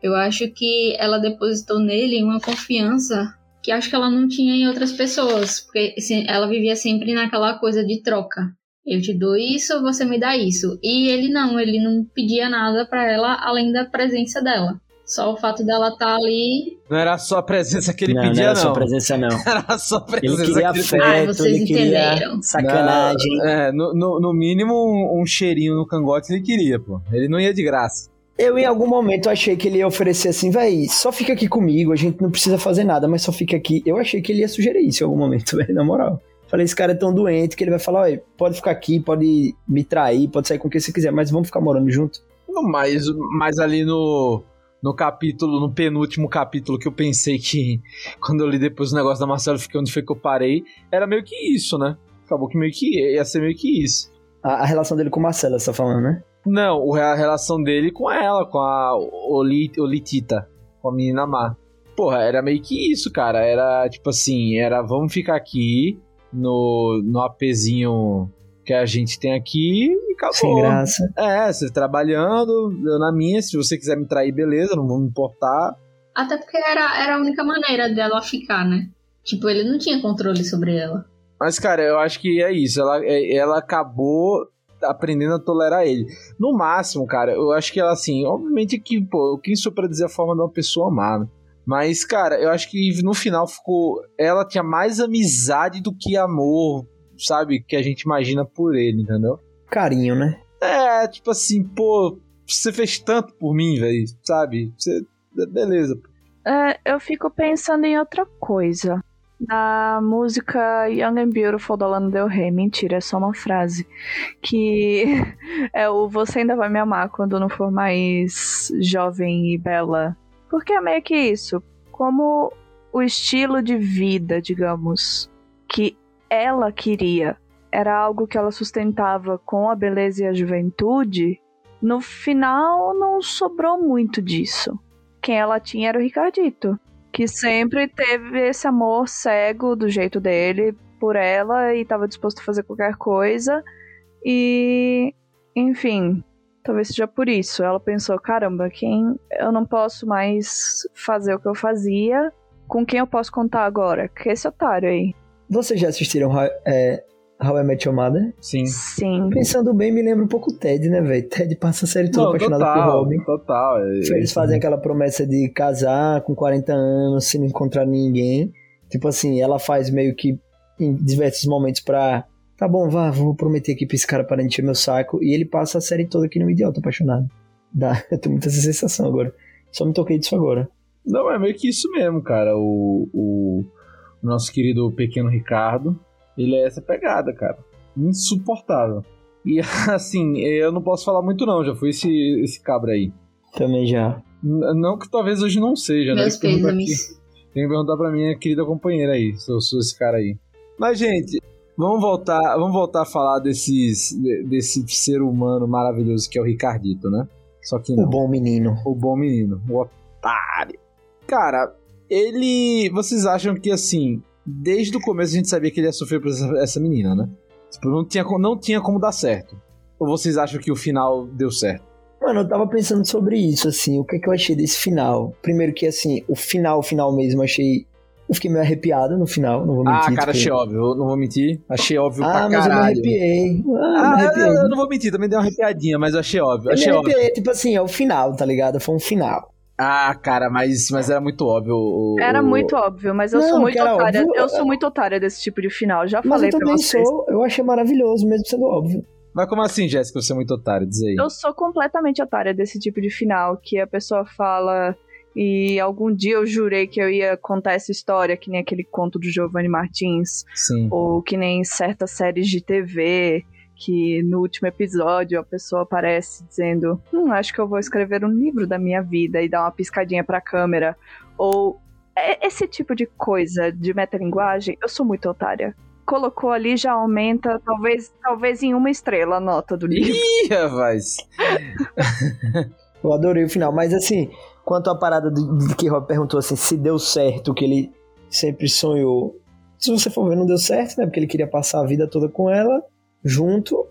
eu acho que ela depositou nele uma confiança que acho que ela não tinha em outras pessoas. Porque se- ela vivia sempre naquela coisa de troca. Eu te dou isso, você me dá isso. E ele não, ele não pedia nada pra ela além da presença dela. Só o fato dela estar ali Não era só a presença que ele não, pedia, não era não. só presença, não. <laughs> Era só a Ele presença queria que ele afeto, Ah, vocês ele queria entenderam. sacanagem. É, no, no, no mínimo um, um cheirinho no cangote ele queria, pô. Ele não ia de graça. Eu, em algum momento, achei que ele ia oferecer assim, véi, só fica aqui comigo, a gente não precisa fazer nada, mas só fica aqui. Eu achei que ele ia sugerir isso em algum momento, <laughs> velho, na moral. Falei, esse cara é tão doente que ele vai falar, olha, pode ficar aqui, pode me trair, pode sair com quem você quiser, mas vamos ficar morando junto. Mas, mas ali no, no capítulo, no penúltimo capítulo que eu pensei que, <laughs> quando eu li depois o negócio da Marcela, fiquei onde foi que eu parei, era meio que isso, né? Acabou que meio que ia ser meio que isso. A, a relação dele com Marcela, você tá falando, né? Não, a relação dele com ela, com a Oli- Olitita, com a menina má. Porra, era meio que isso, cara. Era tipo assim, era vamos ficar aqui, no, no APzinho que a gente tem aqui e acabou. Sem graça. É, você trabalhando, eu na minha, se você quiser me trair, beleza, não vou me importar. Até porque era, era a única maneira dela ficar, né? Tipo, ele não tinha controle sobre ela. Mas, cara, eu acho que é isso. Ela, é- ela acabou aprendendo a tolerar ele. No máximo, cara, eu acho que ela, assim, obviamente que, pô, quem sou pra dizer a forma de uma pessoa amar, né? Mas, cara, eu acho que no final ficou. Ela tinha mais amizade do que amor, sabe? Que a gente imagina por ele, entendeu? Carinho, né? É, tipo assim, pô, você fez tanto por mim, velho, sabe? Você. Beleza. É, eu fico pensando em outra coisa. Na música Young and Beautiful da Lana Del Rey. Mentira, é só uma frase. Que <laughs> é o Você ainda vai me amar quando não for mais jovem e bela. Porque é meio que isso. Como o estilo de vida, digamos, que ela queria era algo que ela sustentava com a beleza e a juventude, no final não sobrou muito disso. Quem ela tinha era o Ricardito, que sempre teve esse amor cego do jeito dele por ela e estava disposto a fazer qualquer coisa. E, enfim, talvez seja por isso. Ela pensou: caramba, quem eu não posso mais fazer o que eu fazia, com quem eu posso contar agora? Que esse otário aí. Vocês já assistiram How, é, How I Met Your Mother? Sim. Sim. Pensando bem, me lembra um pouco o Ted, né, velho? Ted passa a série toda Não, apaixonado por total, Robin. total. é- Eles fazem aquela promessa de casar com 40 anos, sem encontrar ninguém. Tipo assim, ela faz meio que em diversos momentos pra. Tá bom, vá, vou prometer aqui pra esse cara para encher meu saco. E ele passa a série toda aqui no idiota apaixonado. Dá, <laughs> eu tenho muita sensação agora. Só me toquei disso agora. Não, é meio que isso mesmo, cara. O, o nosso querido pequeno Ricardo, ele é essa pegada, cara. Insuportável. E <laughs> assim, eu não posso falar muito não, já fui esse, esse cabra aí. Também já. N- Não que talvez hoje não seja, né? Meus Tem que perguntar pêsames. aqui- Tem que perguntar pra minha querida companheira aí, se eu sou esse cara aí. Mas, gente, vamos voltar, vamos voltar a falar desses, de- desse ser humano maravilhoso que é o Ricardito, né? Só que O não. bom menino. O bom menino, o otário. Cara, ele. Vocês acham que assim, desde o começo a gente sabia que ele ia sofrer por essa, essa menina, né? Tipo, não tinha, não tinha como dar certo. Ou vocês acham que o final deu certo? Mano, eu tava pensando sobre isso, assim, o que, que eu achei desse final. Primeiro que, assim, o final, o final mesmo, eu achei. Eu fiquei meio arrepiado no final, não vou mentir. ah, cara, tipo- achei óbvio, eu não vou mentir. Achei óbvio Ah, pra mas eu me caralho. arrepiei. Ah, Ah, me eu, arrepiei. eu não vou mentir, também dei uma arrepiadinha, mas eu achei óbvio. Eu me Achei óbvio. arrepiei, tipo assim, é o final, tá ligado? Foi um final. Ah, cara, mas, mas era muito óbvio. o- Era muito óbvio, mas eu Não, sou muito otária. óbvio, Eu é- sou muito otária desse tipo de final. Já Mas falei eu pra também vocês. sou, eu achei maravilhoso, mesmo sendo óbvio. Mas como assim, Jéssica, você é muito otário? Diz aí. Eu sou completamente otária desse tipo de final, que a pessoa fala e algum dia eu jurei que eu ia contar essa história, que nem aquele conto do Giovanni Martins, Sim. ou que nem certas séries de TV, que no último episódio a pessoa aparece dizendo: Hum, acho que eu vou escrever um livro da minha vida e dar uma piscadinha pra câmera. Ou é- esse tipo de coisa de metalinguagem, eu sou muito otária. Colocou ali, já aumenta, talvez, talvez em uma estrela a nota do livro. Ih, rapaz. <laughs> Eu adorei o final, mas assim, quanto à parada de, de que Rob perguntou assim, se deu certo o que ele sempre sonhou. Se você for ver, não deu certo, né? Porque ele queria passar a vida toda com ela, junto,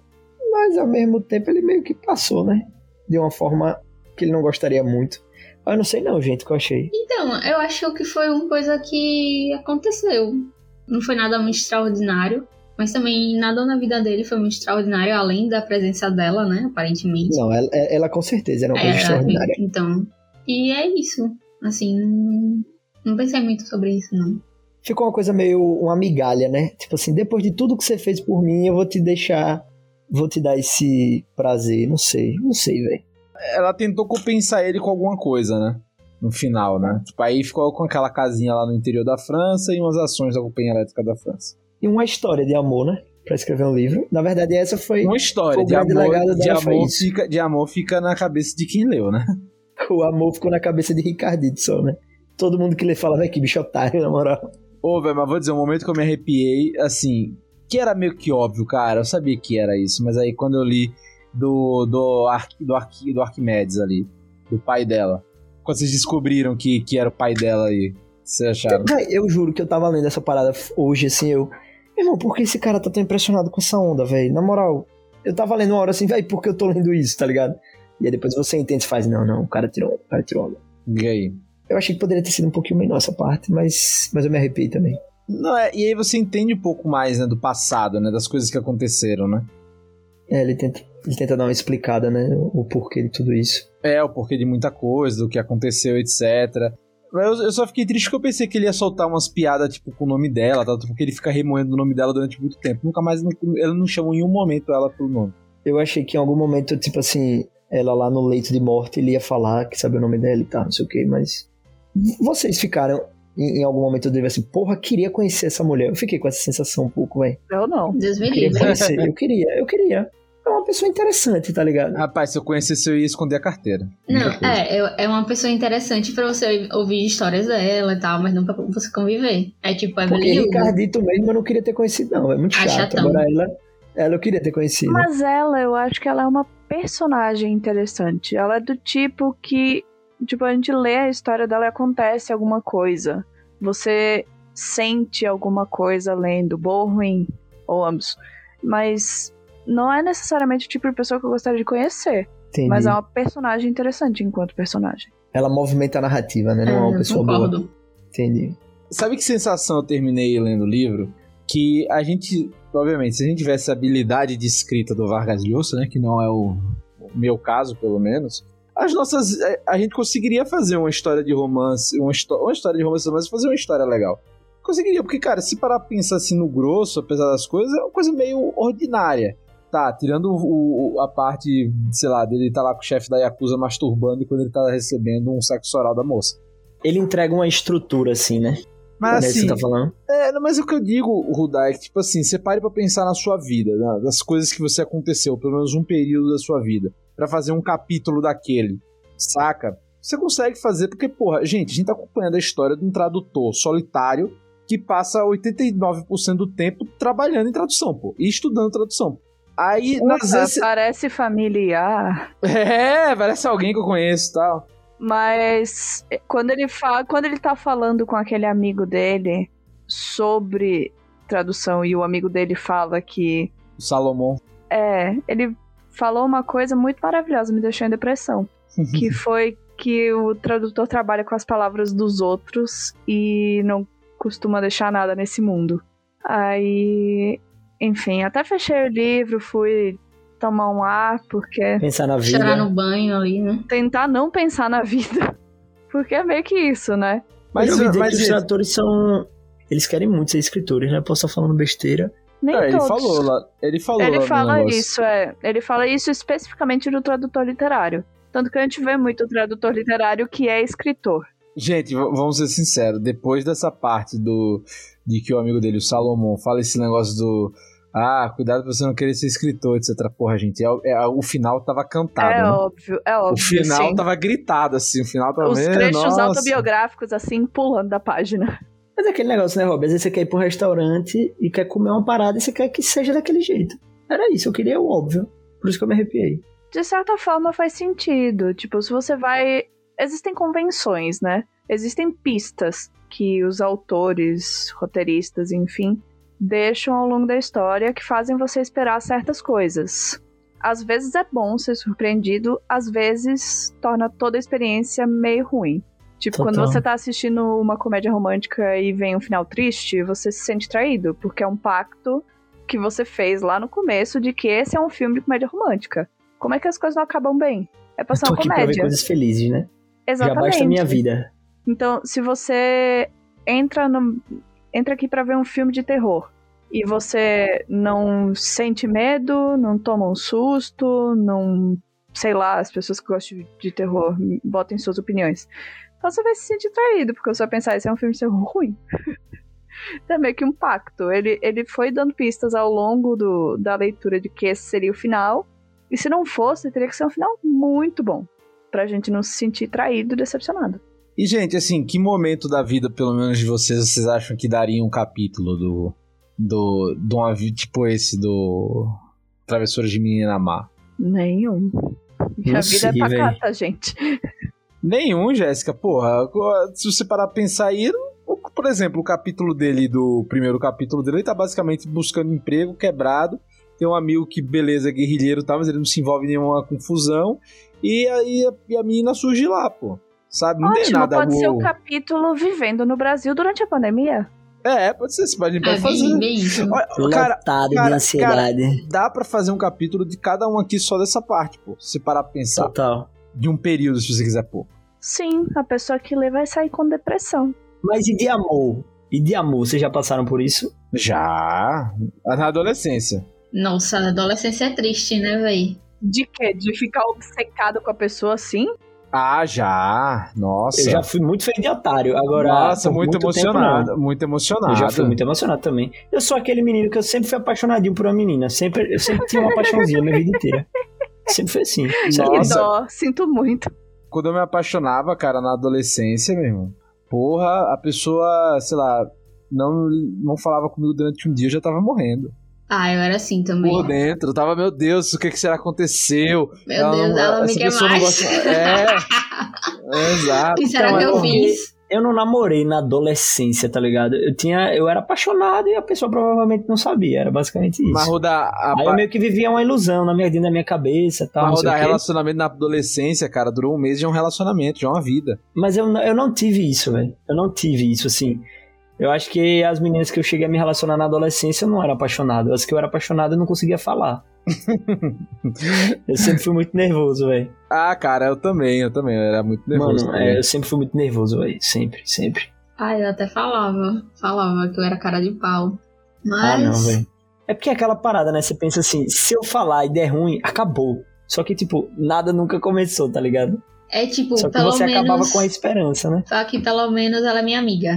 mas ao mesmo tempo ele meio que passou, né? De uma forma que ele não gostaria muito. Mas eu não sei não, gente, o que eu achei. Então, eu acho que foi uma coisa que aconteceu. Não foi nada muito extraordinário, mas também nada na vida dele foi muito extraordinário, além da presença dela, né? Aparentemente. Não, ela, ela com certeza era uma coisa É, extraordinária. Então. E é isso. Assim, não pensei muito sobre isso, não. Ficou uma coisa meio uma migalha, né? Tipo assim, depois de tudo que você fez por mim, eu vou te deixar, vou te dar esse prazer. Não sei, não sei, velho. Ela tentou compensar ele com alguma coisa, né? No final, né? Tipo, aí ficou com aquela casinha lá no interior da França e umas ações da Companhia Elétrica da França. E uma história de amor, né? Pra escrever um livro. Na verdade, essa foi Uma história Foi de amor, de amor, fica, de amor fica na cabeça de quem leu, né? <laughs> o amor ficou na cabeça de Ricardito só, né? Todo mundo que lê fala, vai que bicho otário, na moral. Ô, velho, mas vou dizer, um momento que eu me arrepiei, assim, que era meio que óbvio, cara, eu sabia que era isso, mas aí quando eu li do, do, Ar, do, Ar, do Arquimedes ali, do pai dela, quando vocês descobriram que, que era o pai dela aí, vocês acharam? Eu juro que eu tava lendo essa parada hoje, assim, eu. Irmão, por que esse cara tá tão impressionado com essa onda, velho? Na moral, eu tava lendo uma hora assim, velho, por que eu tô lendo isso, tá ligado? E aí depois você entende e faz, não, não, o cara tirou, o cara tirou. E aí? Eu achei que poderia ter sido um pouquinho menor essa parte, mas, mas eu me arrepei também. Não, é, e aí você entende um pouco mais, né, do passado, né, das coisas que aconteceram, né? É, ele tenta, ele tenta dar uma explicada, né, o porquê de tudo isso. É, o porquê de muita coisa, do que aconteceu, etc. Mas eu, eu só fiquei triste que eu pensei que ele ia soltar umas piadas, tipo, com o nome dela, tá? porque ele fica remoendo o nome dela durante muito tempo. Nunca mais, ele não chamou em um momento ela pelo nome. Eu achei que em algum momento, tipo assim, ela lá no leito de morte, ele ia falar que sabe o nome dela e tal, não sei o que, mas... Vocês ficaram em, em algum momento dele assim, porra, queria conhecer essa mulher. Eu fiquei com essa sensação um pouco, velho. Eu não. Deus me Eu queria livre. eu queria, eu queria. É uma pessoa interessante, tá ligado? Rapaz, se eu conhecesse, eu ia esconder a carteira. Não, é, é- é uma pessoa interessante pra você ouvir histórias dela e tal, mas não pra você conviver. É tipo Porque Evelyn Hugo. Ricardito mesmo eu não queria ter conhecido, não. É muito chato. chatão. Agora ela, ela eu queria ter conhecido. Mas ela, eu acho que ela é uma personagem interessante. Ela é do tipo que, tipo, a gente lê a história dela e acontece alguma coisa. Você sente alguma coisa lendo, boa ou ruim, ou ambos. Mas não é necessariamente o tipo de pessoa que eu gostaria de conhecer. Entendi. Mas é uma personagem interessante enquanto personagem. Ela movimenta a narrativa, né? Não é, uma eu pessoa boa. Entendi. Sabe que sensação eu terminei lendo o livro? Que a gente, obviamente, se a gente tivesse a habilidade de escrita do Vargas Llosa, né, que não é o meu caso, pelo menos, as nossas a- a gente conseguiria fazer uma história de romance, uma, uma história de romance, mas fazer uma história legal. Conseguiria, porque cara, se parar pra pensar assim no grosso, apesar das coisas, é uma coisa meio ordinária. Tá, tirando o- o- a parte, sei lá, dele tá lá com o chefe da Yakuza masturbando quando ele tá recebendo um sexo oral da moça. Ele entrega uma estrutura, assim, né? Mas é isso assim, que você tá falando? é, mas o que eu digo, Rudai, é que, tipo assim, você pare pra pensar na sua vida, né, das coisas que você aconteceu, pelo menos um período da sua vida, pra fazer um capítulo daquele, saca? Você consegue fazer, porque, porra, gente, a gente tá acompanhando a história de um tradutor solitário que passa 89% do tempo trabalhando em tradução, pô, e estudando tradução. Aí, Nossa, vezes. parece familiar. É, parece alguém que eu conheço e tal. Mas quando ele fala, quando ele tá falando com aquele amigo dele sobre tradução e o amigo dele fala que Salomão. é, ele falou uma coisa muito maravilhosa, me deixou em depressão, <laughs> que foi que o tradutor trabalha com as palavras dos outros e não costuma deixar nada nesse mundo. Aí, enfim, até fechei o livro, fui tomar um ar porque Pensar na vida. Chorar no banho ali, né? tentar não pensar na vida. <laughs> Porque é meio que isso, né? Mas eu Mas, que os tradutores são... Eles querem muito ser escritores, né? Posso estar falando besteira. Nem é, ele todos. falou lá. Ele falou Ele fala isso, é. Ele fala isso especificamente do tradutor literário. Tanto que a gente vê muito tradutor literário que é escritor. Gente, vamos ser sinceros, depois dessa parte do de que o amigo dele, o Salomão, fala esse negócio do ah, cuidado pra você não querer ser escritor, etc. Porra, gente, é, o- é- o final tava cantado, é né? óbvio, é óbvio. O final sim. tava gritado, assim, o final tava Os "Meu, trechos nossa." autobiográficos, assim, pulando da página. Mas é aquele negócio, né, Rob? Às vezes você quer ir um restaurante e quer comer uma parada e você quer que seja daquele jeito. Era isso, eu queria o óbvio. Por isso que eu me arrepiei. De certa forma faz sentido. Tipo, se você vai. Existem convenções, né? Existem pistas que os autores, roteiristas, enfim, deixam ao longo da história que fazem você esperar certas coisas. Às vezes é bom ser surpreendido, às vezes torna toda a experiência meio ruim. Tipo, quando Total. você tá assistindo uma comédia romântica e vem um final triste, você se sente traído, porque é um pacto que você fez lá no começo de que esse é um filme de comédia romântica. Como é que as coisas não acabam bem? É tô uma aqui pra ver comédia. coisas felizes, né? Já Exatamente. basta a minha vida. Então, se você entra no entra aqui pra ver um filme de terror e você não sente medo, não toma um susto, não sei lá, as pessoas que gostam de- de terror botem suas opiniões. Então você vai se sentir traído, porque você vai pensar, esse é um filme terror ruim. é <laughs> meio que um pacto. Ele, ele foi dando pistas ao longo do, da leitura de que esse seria o final. E se não fosse, teria que ser um final muito bom. Pra gente não se sentir traído e decepcionado. E, gente, assim, que momento da vida, pelo menos de vocês, vocês acham que daria um capítulo do. do. de um avi- tipo esse do. Travessuras de Menina Má? Nenhum. Minha Não vida sei, é pacata, gente. <laughs> Nenhum, Jéssica, porra. Se você parar pra pensar aí, o por exemplo, o capítulo dele, do primeiro capítulo dele, ele tá basicamente buscando emprego, quebrado. Tem um amigo que, beleza, é guerrilheiro e tal, mas ele não se envolve em nenhuma confusão. E aí a, a menina surge lá, pô. Sabe? Não tem Ótimo, nada. pode ser o capítulo vivendo no Brasil durante a pandemia. É, pode ser, a gente É pode fazer. bem, isso. Olha, Cara, Lotado cara, de ansiedade. dá pra fazer um capítulo de cada um aqui só dessa parte, pô. Se parar pra pensar. Total. De um período, se você quiser, pô. Sim, a pessoa que lê vai sair com depressão. Mas e de amor? E de amor, vocês já passaram por isso? Já. Na adolescência. Nossa, a adolescência é triste, né, véi? De quê? De ficar obcecado com a pessoa assim? Ah, já. Nossa. Eu já fui muito feio de otário. Agora, Nossa, muito, tempo, emocionado. não. muito emocionado. Eu já fui muito emocionado também. Eu sou aquele menino que eu sempre fui apaixonadinho por uma menina. Sempre, eu sempre tinha uma paixãozinha minha vida inteira. Sempre foi assim. <laughs> Nossa. dó, sinto muito. Quando eu me apaixonava, cara, na adolescência, meu irmão. Porra, a pessoa, sei lá, não, não falava comigo durante um dia, eu já tava morrendo. Ah, eu era assim também. Por dentro, eu tava, meu Deus, o que que será que aconteceu? Meu Deus, não- ela me quer mais. gosta- <laughs> É, exato. O que será Então, que é eu porque- fiz? Eu não namorei na adolescência, tá ligado? Eu tinha, eu era apaixonado e a pessoa provavelmente não sabia. Era basicamente isso. Mas rodar, a, Aí eu meio que vivia uma ilusão na minha, dentro da minha cabeça, tal. mas quê. relacionamento na adolescência, cara, durou um mês de um relacionamento, de uma vida. Mas eu, não- eu não tive isso, velho. Eu não tive isso, assim. Eu acho que as meninas que eu cheguei a me relacionar na adolescência eu não era apaixonado. As que eu era apaixonado eu não conseguia falar. <laughs> eu sempre fui muito nervoso, velho. Ah, cara, eu também, eu também, eu era muito nervoso. Mano, é, eu sempre fui muito nervoso, velho. Sempre, sempre. Ah, eu até falava. Falava que eu era cara de pau. Ah, não, Mas. velho. É porque é aquela parada, né? Você pensa assim, se eu falar e der ruim, acabou. Só que, tipo, nada nunca começou, tá ligado? é tipo, Só que pelo você menos. acabava com a esperança, né? Só que pelo menos ela é minha amiga.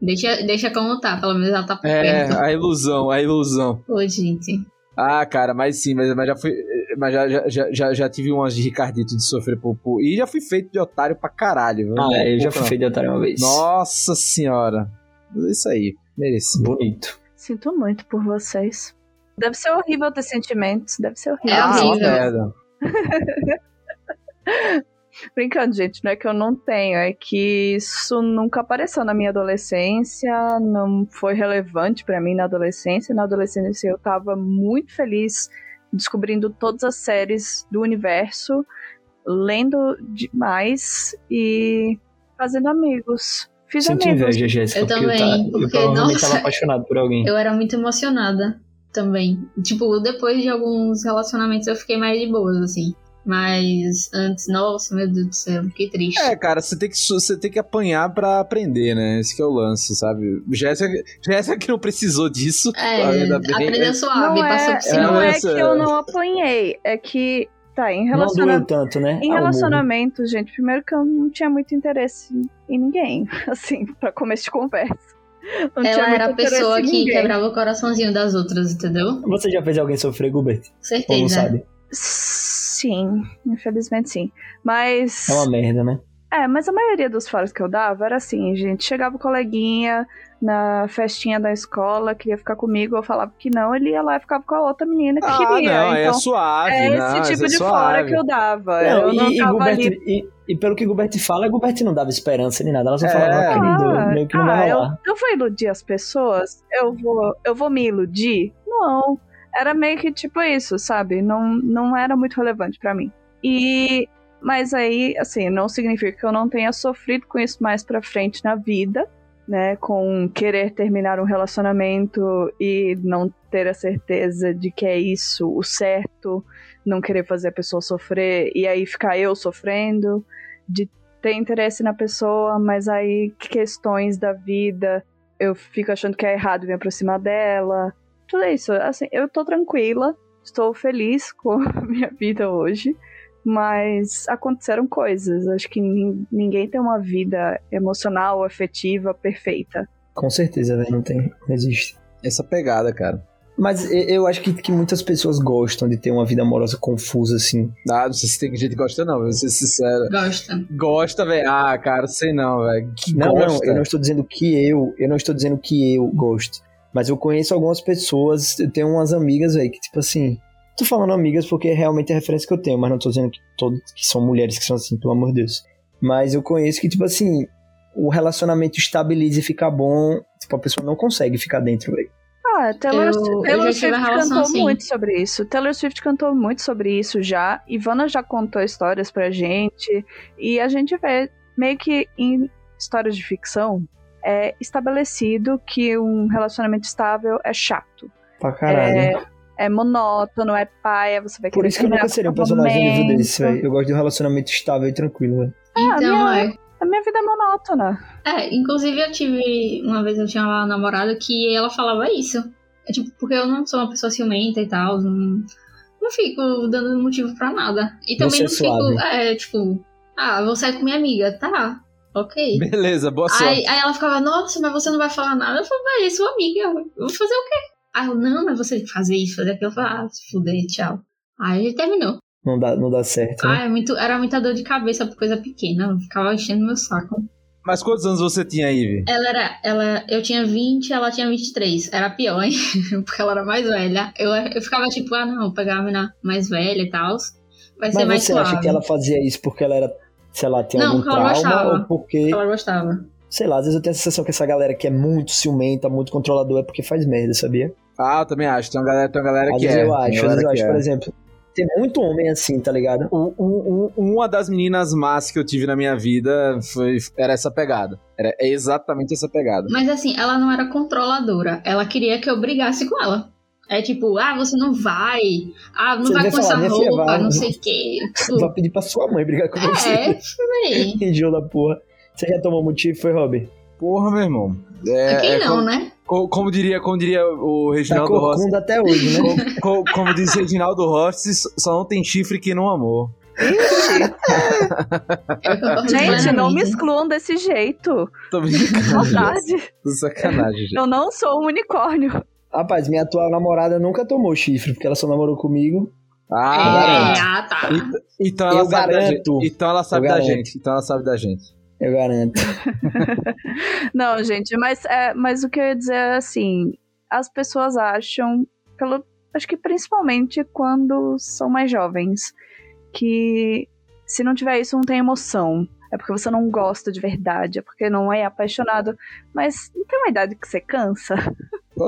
Deixa, deixa como tá, pelo menos ela tá por É, perto. a ilusão, a ilusão. Ô, gente. Ah, cara, mas sim, mas, mas já fui. Mas já, já, já, já, já tive umas de Ricardito de sofrer por, por- E já fui feito de otário pra caralho. viu? Ah, é eu já fui feito de otário uma vez. Nossa senhora. Isso aí, mereci. Bonito. Sinto muito por vocês. Deve ser horrível ter sentimentos, deve ser horrível. É ah, uma horrível. merda. <laughs> Brincando, gente, não é que eu não tenho, é que isso nunca apareceu na minha adolescência, não foi relevante pra mim na adolescência. Na adolescência eu tava muito feliz descobrindo todas as séries do universo, lendo demais e fazendo amigos. Fiz Sinto amigos. inveja, Jéssica, Eu porque eu, também, ta- eu porque, provavelmente nossa, tava apaixonado por alguém. Eu era muito emocionada também. Tipo, depois de alguns relacionamentos eu fiquei mais de boas, assim. Mas antes, nossa, meu Deus do céu, que triste. É, cara, você tem, que, você tem que apanhar pra aprender, né? Esse que é o lance, sabe? Jéssica, Jéssica que não precisou disso. É, bem. aprendeu suave, Não passou é, por cima. não é Essa- que eu não apanhei, é que tá em relacionamento. tanto, né? Em relacionamento, gente, primeiro que eu não tinha muito interesse em ninguém, <laughs> assim, pra começo de conversa. Não Ela era a pessoa que quebrava o coraçãozinho das outras, entendeu? Você já fez alguém sofrer, Gilbert? Com Ou não certeza. sabe? Sim, infelizmente sim. Mas. É uma merda, né? É, mas a maioria dos foras que eu dava era assim, gente. Chegava o coleguinha na festinha da escola, queria ficar comigo, eu falava que não, ele ia lá e ficava com a outra menina que Ah, queria. não, é então, suave. é não, esse tipo é de suave. fora que eu dava. Não, eu não e, e, Gilbert- e- e pelo que Gilbert fala, Gilbert não dava esperança nem nada. Ela só É. falava, ah, querido, meio que não ah, vai eu, rolar. eu vou iludir as pessoas? Eu vou, eu vou me iludir? Não. Era meio que tipo isso, sabe? Não, não era muito relevante pra mim. E. Mas aí, assim, não significa que eu não tenha sofrido com isso mais pra frente na vida, né? Com querer terminar um relacionamento e não ter a certeza de que é isso o certo, não querer fazer a pessoa sofrer e aí ficar eu sofrendo, de ter interesse na pessoa, mas aí questões da vida, eu fico achando que é errado me aproximar dela. Tudo isso, assim, eu tô tranquila, estou feliz com <laughs> a minha vida hoje, mas aconteceram coisas. Acho que nin- ninguém tem uma vida emocional, afetiva, perfeita. Com certeza, velho, não tem, não existe. Essa pegada, cara. Mas eu acho que, que muitas pessoas gostam de ter uma vida amorosa confusa, assim. Ah, não sei se tem gente que gosta, não, vou ser sincero. Gosta. Gosta, velho. Ah, cara, sei não, velho. Que Não, gosta. não, eu não estou dizendo que eu, eu não estou dizendo que eu gosto. Mas eu conheço algumas pessoas, eu tenho umas amigas, velho, que tipo assim. Tô falando amigas porque é realmente a referência que eu tenho, mas não tô dizendo que todos que são mulheres que são assim, pelo amor de Deus. Mas eu conheço que, tipo assim, o relacionamento estabilize e fica bom, tipo, a pessoa não consegue ficar dentro, velho. Ah, Taylor, Eu- Taylor eu Swift cantou assim. muito sobre isso. Taylor Swift cantou muito sobre isso já. Ivana já contou histórias pra gente. E a gente vê meio que em histórias de ficção é estabelecido que um relacionamento estável é chato. Pra caralho. É, é monótono, é paia, você vai Por isso que eu nunca seria um personagem de livro desse, velho. Eu gosto de um relacionamento estável e tranquilo, velho. Ah, Então, minha- é. A minha vida é monótona. É, inclusive eu tive. Uma vez eu tinha uma namorada que ela falava isso. É tipo, porque eu não sou uma pessoa ciumenta e tal. Não, não fico dando motivo pra nada. E também Você é não fico. suave. É, tipo, ah, vou sair com minha amiga. Tá, ok. Beleza, boa sorte. Aí, aí ela ficava, nossa, mas você não vai falar nada. Eu falei, vai, é sua amiga. Eu vou fazer o quê? Aí eu, não, mas você fazer isso, fazer aquilo. Eu falei, ah, se fuder, tchau. Aí a gente terminou. Não dá, não dá certo. né? Ah, é muito, era muita dor de cabeça por coisa pequena. Eu ficava enchendo meu saco. Mas quantos anos você tinha, Ivy? Ela era. Ela, eu tinha 20, ela tinha 23. Era pior, hein? <laughs> Porque ela era mais velha. Eu, eu ficava tipo, ah, não, vou pegar a menina mais velha e tal. Vai ser Mas mais você suave. acha que ela fazia isso porque ela era, sei lá, tinha Não, algum trauma? gostava. Ou porque, Ela gostava. sei lá, às vezes eu tenho a sensação que essa galera que é muito ciumenta, muito controlador, é porque faz merda, sabia? Ah, eu também acho. Tem uma galera, tem uma galera Às que vezes é. eu acho, tem às vezes eu acho, que por é. exemplo, tem muito homem assim, tá ligado? Um- um- um- uma das meninas más que eu tive na minha vida foi, era essa pegada. Era é exatamente essa pegada. Mas assim, ela não era controladora. Ela queria que eu brigasse com ela. É tipo, ah, você não vai. Ah, não Você vai com falar, essa roupa, vai. não sei o quê. <laughs> Tipo, Vai pedir pra sua mãe brigar com é, você. falei. <laughs> Enjoo da porra. Você já tomou motivo, foi, Rob? Porra, meu irmão. É, Quem é não, como, né? co- como diria, como diria o Tá Reginaldo Rossi. corcunda até hoje, né? co- co- como diz Reginaldo Rossi, só não tem chifre que não amou. Concordo Gente, não me excluam desse jeito. Tô brincando. Saudade. Tô sacanagem, gente. Eu não sou um unicórnio. Rapaz, minha atual namorada nunca tomou chifre, porque ela só namorou comigo. Ah, É, ah, tá. então ela Eu sabe da garanto. gente. Então ela sabe Eu da gente. Então ela sabe da gente. Eu garanto. <laughs> Não, gente, mas, é, mas o que eu ia dizer é assim: as pessoas acham, pelo, acho que principalmente quando são mais jovens, que se não tiver isso, não tem emoção. É porque você não gosta de verdade, é porque não é apaixonado. Mas não tem uma idade que você cansa.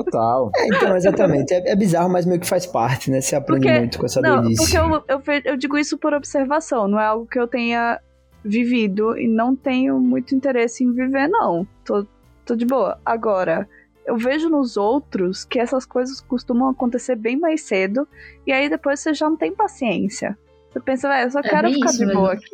Total. É, então, exatamente. É, é bizarro, mas meio que faz parte, né? Você aprende Porque- muito com essa Não, doidice. porque eu, eu, eu digo isso por observação, não é algo que eu tenha vivido e não tenho muito interesse em viver, não. Tô, tô de boa. Agora, eu vejo nos outros que essas coisas costumam acontecer bem mais cedo e aí depois você já não tem paciência. Você pensa, velho, eu só É quero ficar isso de boa aqui.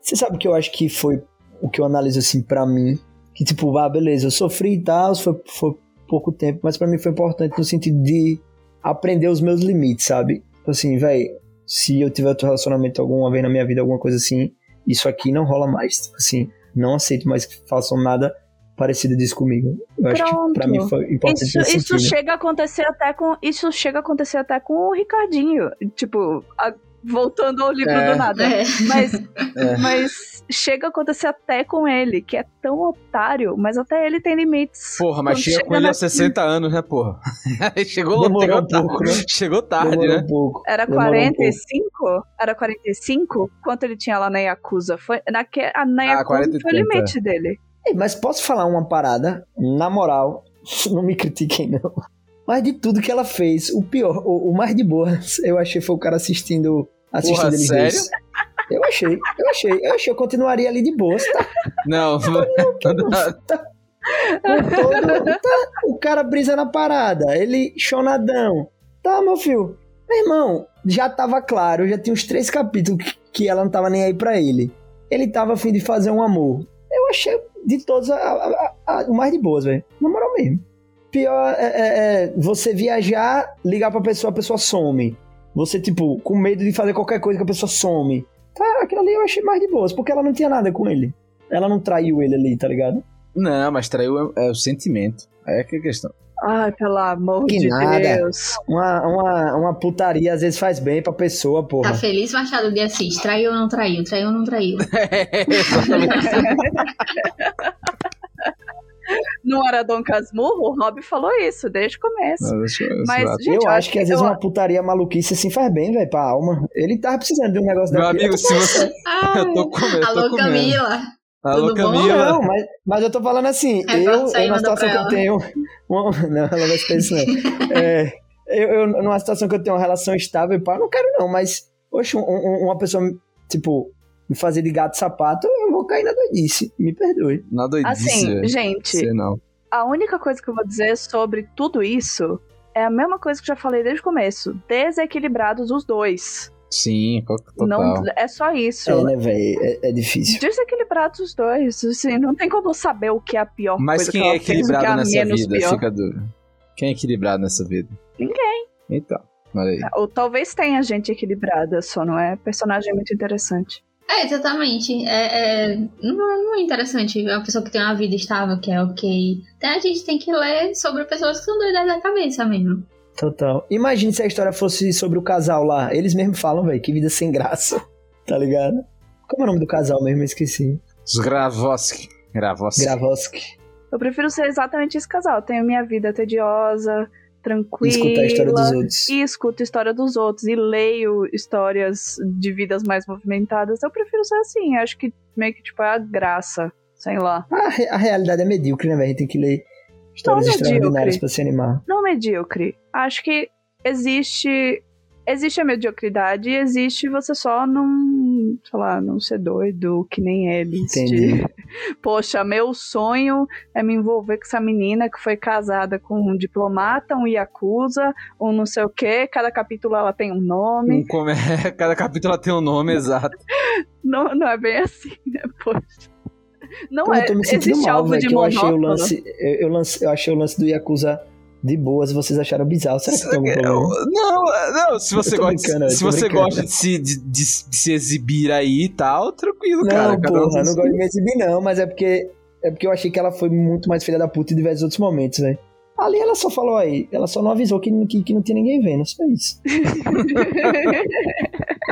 Você sabe que eu acho que foi o que eu analiso assim pra mim? Que tipo, ah, beleza, eu sofri e tal, foi, foi pouco tempo, mas pra mim foi importante no sentido de aprender os meus limites, sabe? Tipo Assim, velho, se eu tiver outro relacionamento alguma vez na minha vida, alguma coisa assim, isso aqui não rola mais. Tipo assim, não aceito mais que façam nada parecido disso comigo. Eu acho que Pronto. pra mim foi importante Isso, isso chega a acontecer até com. Isso chega a acontecer até com o Ricardinho. Tipo, a- voltando ao livro É. do nada. É. Mas, É. mas chega a acontecer até com ele, que é tão otário, mas até ele tem limites. Porra, mas chega chega com ele na- aos 60 anos, né, porra? <laughs> chegou, Demorou chegou um pouco, tarde. né? Chegou tarde, Demorou né? um pouco. Era Demorou um 45? Era 45? Quanto ele tinha lá na Yakuza? Foi, naque, a, na Yakuza 40 e foi o 30. limite dele. Ei, mas posso falar uma parada? Na moral, <laughs> não me critiquem, não. Mas de tudo que ela fez, o pior, o, o mais de boa, eu achei foi o cara assistindo, assistindo Porra, eles sério? dois. <laughs> Eu achei, eu achei, eu achei, eu continuaria ali de boa, tá? Não, todo, tá, o cara brisa na parada, ele chonadão. Tá, meu filho. Meu irmão, já tava claro, já tinha uns três capítulos que- ela não tava nem aí pra ele. Ele tava afim de fazer um amor. Eu achei de todos a- a- a- a- o mais de boas, velho. Na moral mesmo. Pior é, é- é você viajar, ligar pra pessoa, a pessoa some. Você, tipo, com medo de fazer qualquer coisa que a pessoa some. Tá, aquilo ali eu achei mais de boas, porque ela não tinha nada com ele. Ela não traiu ele ali, tá ligado? não, mas traiu é, é o sentimento. É que é a questão. Ai, pelo amor Que de nada. Deus. Uma, uma, uma putaria às vezes faz bem pra pessoa, Tá porra. feliz, Machado de Assis? Traiu ou não traiu? Traiu ou não traiu? <laughs> Exatamente. <laughs> Não era Dom Casmurro? O Rob falou isso desde o começo. Mas, Exato. gente, eu acho que às vezes eu- uma putaria maluquice assim faz bem, velho, pra alma. Ele tava precisando de um negócio Meu daquele. amigo, se você. Ah, <laughs> <laughs> Eu tô comendo, eu tô alô, comendo. Camila. Alô, Tudo bom? Camila. Não, mas, mas eu tô falando assim, É, eu, sair, eu numa manda situação que eu tenho. <laughs> não, ela não vai se pensar. É, eu, eu, numa situação que eu tenho uma relação estável e pá, eu não quero não, mas, poxa, um- um- uma pessoa, tipo, me fazer de gato sapato, eu vou cair na doidice. Me perdoe. Na doidice, Assim, gente, Sei não. a única coisa que eu vou dizer sobre tudo isso é a mesma coisa que eu já falei desde o começo. Desequilibrados os dois. Sim, total. Não, é só isso. É, né, velho? É, é difícil. Desequilibrados os dois. Assim, não tem como saber o que é a pior Mas coisa quem que é ela fez, que é equilibrado nessa vida? pior. Fica dúvida. Quem é equilibrado nessa vida? Ninguém. Então, olha aí. Ou talvez tenha gente equilibrada, só não é personagem muito interessante. É, exatamente. É, é- não, não é interessante uma pessoa que tem uma vida estável, que é ok. Então a gente tem que ler sobre pessoas que são doidas da cabeça mesmo. Total. Imagine se a história fosse sobre o casal lá. Eles mesmos falam, velho, que vida sem graça. <laughs> Tá ligado? Como é o nome do casal mesmo? Eu esqueci. Os Gravoski. Gravoski. Gravoski. Eu prefiro ser exatamente esse casal. Tenho minha vida tediosa, E tranquila. escutar a história dos outros. E escuto a história dos outros e leio histórias de vidas mais movimentadas. Eu prefiro ser assim. Acho que meio que tipo é a graça. Sei lá. A, re- a realidade é medíocre, né, velho? A gente tem que ler histórias Não extraordinárias medíocre. pra se animar. Não medíocre. Acho que existe. Existe a mediocridade e existe você só não, sei lá, não ser doido que nem eles. de- Entendi. <laughs> Poxa, meu sonho é me envolver com essa menina que foi casada com um diplomata, um yakuza, um não sei o quê. Cada capítulo ela tem um nome. Um come- <laughs> Cada capítulo tem um nome exato. Não, não é bem assim, né? Poxa. Não Pô, é. eu tô me sentindo Existe mal, algo velho, de que eu achei o lance. Eu, eu, lance, eu achei o lance do Yakuza de boas vocês acharam bizarro. Será que tem algum problema? Não, não, se você gosta, se você gosta de se, de, de- de se exibir aí e tal, tranquilo, Não, cara. cada um porra, eu não tem- gosto de me exibir, não, mas é porque. É porque eu achei que ela foi muito mais filha da puta em diversos outros momentos, velho. Ali ela só falou aí, ela só não avisou que, que, que não tinha ninguém vendo, só isso.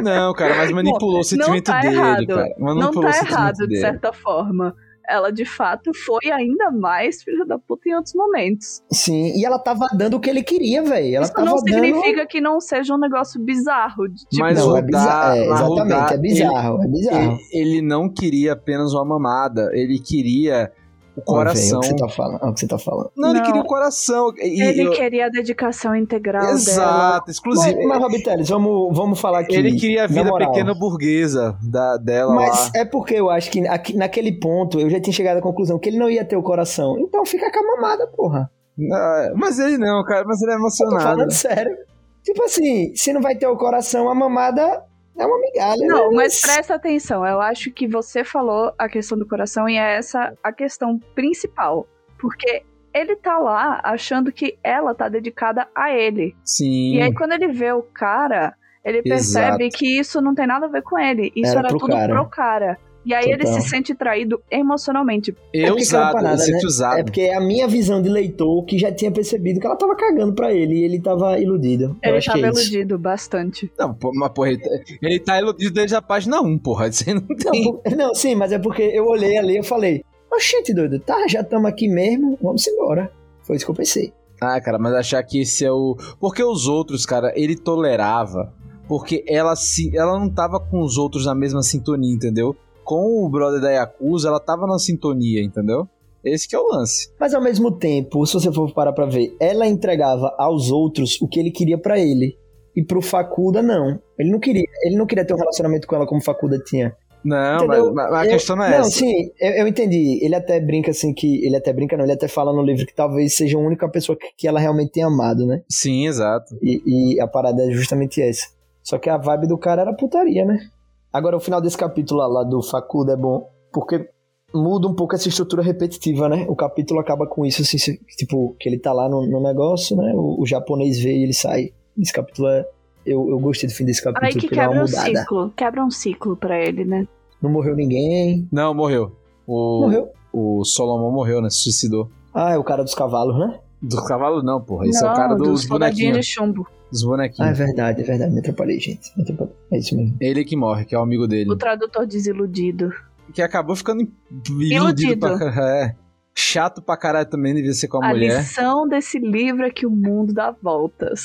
Não, cara, mas manipulou o sentimento tá dele, errado. cara. Não Manipulou tá o sentimento errado, de dele. certa forma. Ela, de fato, foi ainda mais filha da puta em outros momentos. Sim, e ela tava dando o que ele queria, velho. Ela Isso tava não dando. significa que não seja um negócio bizarro. de, tipo, Mas não, é bizarro. É, exatamente, é bizarro, é bizarro. Ele, ele não queria apenas uma mamada, ele queria o Ó, velho, coração. o que você tá falando? ó, o que você tá falando. Não, ele Não. queria o coração. E, ele eu- queria a dedicação integral dela. Exato, exclusivo. Mas, mas Rob Teles, vamos, vamos falar aqui. ele queria a vida moral. pequena burguesa da, dela Mas lá. é porque eu acho que aqui- naquele ponto eu já tinha chegado à conclusão que ele não ia ter o coração. Então fica com a mamada, porra. Ah, Mas ele não, cara, mas ele é Eu tô emocionado. falando sério. Tipo assim, se não vai ter o coração, a mamada é uma migalha. Não, né? mas presta atenção. Eu acho que você falou a questão do coração e é essa a questão principal. Porque ele tá lá achando que ela tá dedicada a ele. Sim. E aí, quando ele vê o cara, ele percebe Exato. que isso não tem nada a ver com ele. Isso Era era, pro tudo cara. pro cara. E aí ele se sente traído emocionalmente. É É porque usado, parada, se né? sente usado. É porque é a minha visão de leitor que já tinha percebido que ela tava cagando pra ele e ele tava iludido. eu Ele tava é isso. iludido bastante. Não, mas porra, ele, ele tá iludido desde a página 1, porra. <laughs> Você não Não, tem. por- não, sim, mas é porque eu olhei ali e eu falei, oxente, doido, tá, já estamos aqui mesmo, vamos embora. Foi isso que eu pensei. Ah, cara, mas achar que esse é o. Porque os outros, cara, ele tolerava. Porque ela se. Ela não tava com os outros na mesma sintonia, entendeu? Com o brother da Yakuza, ela tava na sintonia, entendeu? Esse que é o lance. Mas ao mesmo tempo, se você for parar pra ver, ela entregava aos outros o que ele queria pra ele. E pro Facuda, não. Ele não queria, ele não queria ter um relacionamento com ela como o Facuda tinha. Não, mas, mas a Eu- questão não é Não, essa. sim, eu, eu entendi. Ele até brinca assim que. Ele até brinca, não, ele até fala no livro que talvez seja a única pessoa que, que ela realmente tenha amado, né? Sim, exato. E, e a parada é justamente essa. Só que a vibe do cara era putaria, né? Agora, o final desse capítulo lá, lá do Facuda é bom, porque muda um pouco essa estrutura repetitiva, né? O capítulo acaba com isso, assim, tipo, que ele tá lá no, no negócio, né? O, o japonês vê e ele sai. Esse capítulo é. Eu, eu gostei do fim desse capítulo, Aí que quebra um mudada. ciclo. Quebra um ciclo pra ele, né? Não morreu ninguém. Não, morreu. O, Morreu. o Solomon morreu, né? Se suicidou. Ah, é o cara dos cavalos, né? Do cavalo não, porra. Esse é o Não, cara dos dos bonequinhos. de chumbo. Dos Ah, é bonequinhos. verdade, é verdade. Me atrapalhei, gente. Me atrapalhei. É isso mesmo. Ele que morre, que é o amigo dele. O tradutor desiludido. Que acabou ficando iludido, Iludido. pra caralho. <laughs> É. Chato pra caralho também, devia ser com a, A mulher. lição desse livro é que o mundo dá voltas.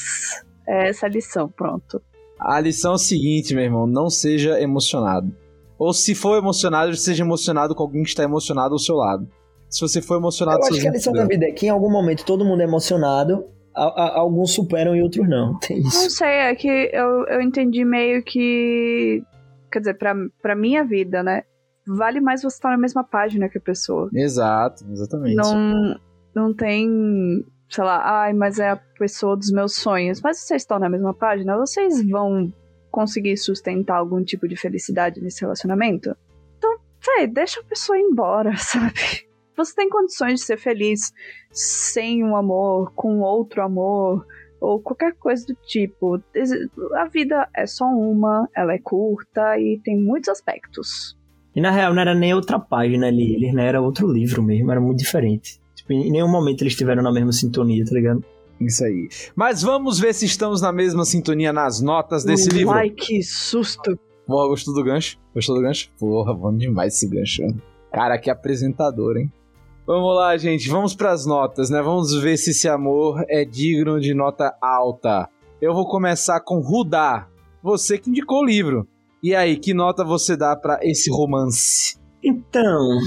É essa a lição, pronto. A lição é o seguinte, meu irmão, não seja emocionado. Ou se for emocionado, seja emocionado com alguém que está emocionado ao seu lado. Se você for emocionado Eu acho que a lição da vida é que em algum momento todo mundo é emocionado, a- a- alguns superam e outros não. <laughs> Tem Não isso. sei, é que eu, eu entendi meio que. Quer dizer, pra, pra minha vida, né? Vale mais você estar na mesma página que a pessoa. Exato, exatamente. Não, não tem, sei lá, ai, mas é a pessoa dos meus sonhos. Mas vocês estão na mesma página, vocês vão conseguir sustentar algum tipo de felicidade nesse relacionamento? Então, véi, deixa a pessoa ir embora, <laughs> sabe? Você tem condições de ser feliz sem um amor, com outro amor, ou qualquer coisa do tipo. A vida é só uma, ela é curta e tem muitos aspectos. E na real não era nem outra página ali, ele não era outro livro mesmo, era muito diferente. Tipo, em nenhum momento eles estiveram na mesma sintonia, tá ligado? Isso aí. Mas vamos ver se estamos na mesma sintonia nas notas desse livro. Ai, que susto! Boa, gostou do gancho? Gostou do gancho? Porra, bom demais esse gancho. Cara, que apresentador, hein? Vamos lá, gente. Vamos pras notas, né? Vamos ver se esse amor é digno de nota alta. Eu vou começar com Rudá. Você que indicou o livro. E aí, que nota você dá pra esse romance? Então,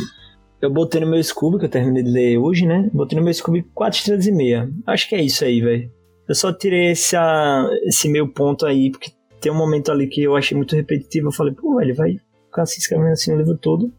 eu botei no meu Scooby, que eu terminei de ler hoje, né? Botei no meu Scooby 4 estrelas e meia. Acho que é isso aí, velho. Eu só tirei esse, ah, esse meio ponto aí, porque tem um momento ali que eu achei muito repetitivo. Eu falei, pô, ele vai ficar se escrevendo assim o livro todo.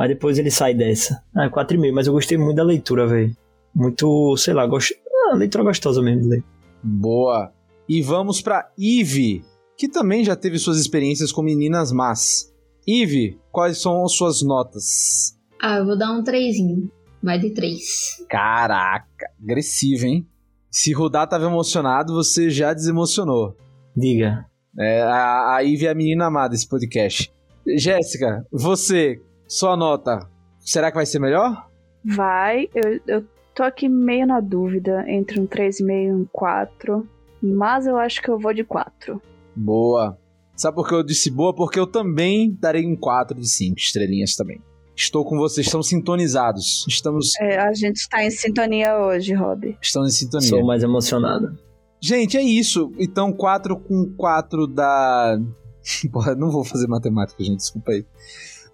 Mas depois ele sai dessa. Ah, 4,5, mas eu gostei muito da leitura, velho. Muito, sei lá, gost... ah, leitura gostosa mesmo de ler. Boa. E vamos pra Eve, que também já teve suas experiências com meninas más. Eve, quais são as suas notas? Ah, eu vou dar um trezinho. Vai de três. Caraca, agressivo, hein? Se Rudá tava emocionado, você já desemocionou. Diga. É, a, a Ivy é a menina amada desse podcast. Jéssica, você, sua nota, será que vai ser melhor? Vai, eu, eu tô aqui meio na dúvida entre um 3,5 e um 4, mas eu acho que eu vou de 4. Boa. Sabe por que eu disse boa? Porque eu também darei um 4 de 5 estrelinhas também. Estou com vocês, estamos sintonizados. Estamos, É, a gente tá em sintonia hoje, Rob. estamos em sintonia. Sou mais emocionado. Gente, é isso. Então, 4 com 4 dá. <laughs> Porra, não vou fazer matemática, gente, desculpa aí.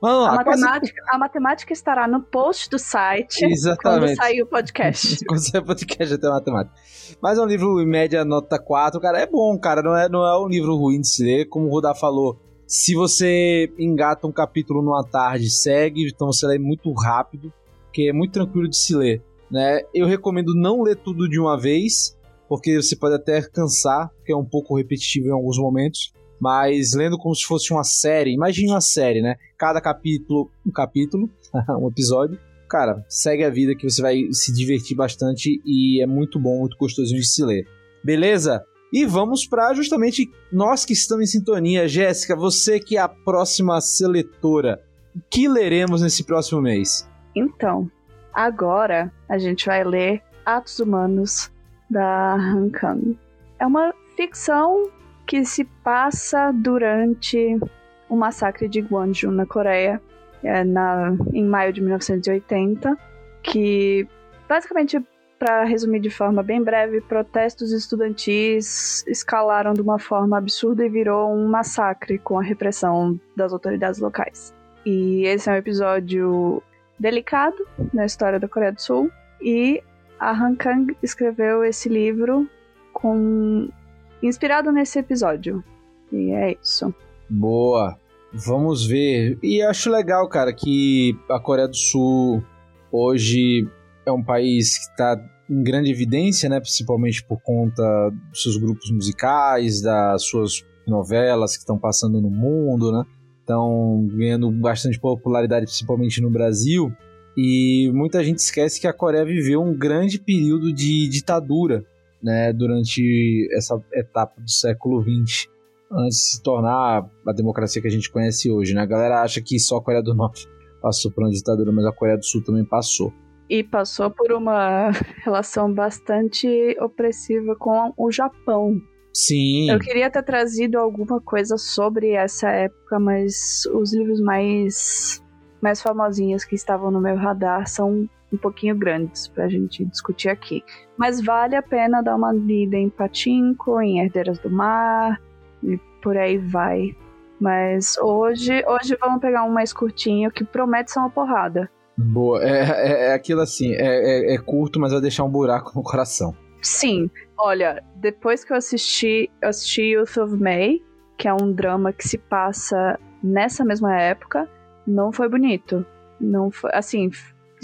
A lá, quase- matemática, a matemática estará no post do site quando Exatamente. sair o podcast. <laughs> Quando sair o podcast até matemática. Mas é um livro, em média, nota 4. Cara, é bom, cara. Não é, não é um livro ruim de se ler. Como o Rudá falou, se você engata um capítulo numa tarde, segue. Então você lê muito rápido, que é muito tranquilo de se ler. Né? Eu recomendo não ler tudo de uma vez, porque você pode até cansar, porque é um pouco repetitivo em alguns momentos. Mas lendo como se fosse uma série, imagine uma série, né? Cada capítulo, um capítulo, <laughs> um episódio cara, segue a vida que você vai se divertir bastante e é muito bom, muito gostosinho de se ler. Beleza? E vamos para justamente nós que estamos em sintonia. Jéssica, você que é a próxima seletora, o que leremos nesse próximo mês? Então, agora a gente vai ler Atos Humanos da Han Kang. É uma ficção que se passa durante o massacre de Gwangju na Coreia, é, na, em maio de 1980, que basicamente, para resumir de forma bem breve, protestos estudantis escalaram de uma forma absurda e virou um massacre com a repressão das autoridades locais. E esse é um episódio delicado na história da Coreia do Sul. E a Han Kang escreveu esse livro com inspirado nesse episódio. E é isso. Boa. Vamos ver. E acho legal, cara, que a Coreia do Sul hoje é um país que está em grande evidência, né? Principalmente por conta dos seus grupos musicais, das suas novelas que estão passando no mundo, né? Estão ganhando bastante popularidade, principalmente no Brasil. E muita gente esquece que a Coreia viveu um grande período de ditadura, né? Durante essa etapa do século XX antes de se tornar a democracia que a gente conhece hoje, né? A galera acha que só a Coreia do Norte passou por uma ditadura, mas a Coreia do Sul também passou. E passou por uma <laughs> relação bastante opressiva com o Japão. Sim. Eu queria ter trazido alguma coisa sobre essa época, mas os livros mais, mais famosinhos que estavam no meu radar são um pouquinho grandes pra gente discutir aqui. Mas vale a pena dar uma lida em Patinco, em Herdeiras do Mar, e por aí vai. Mas hoje, hoje vamos pegar um mais curtinho que promete ser uma porrada. Boa, é, é, é aquilo assim, é, é, é curto, mas vai deixar um buraco no coração. Sim, olha, depois que eu assisti, eu assisti Youth of May, que é um drama que se passa nessa mesma época, não foi bonito. Não foi, assim,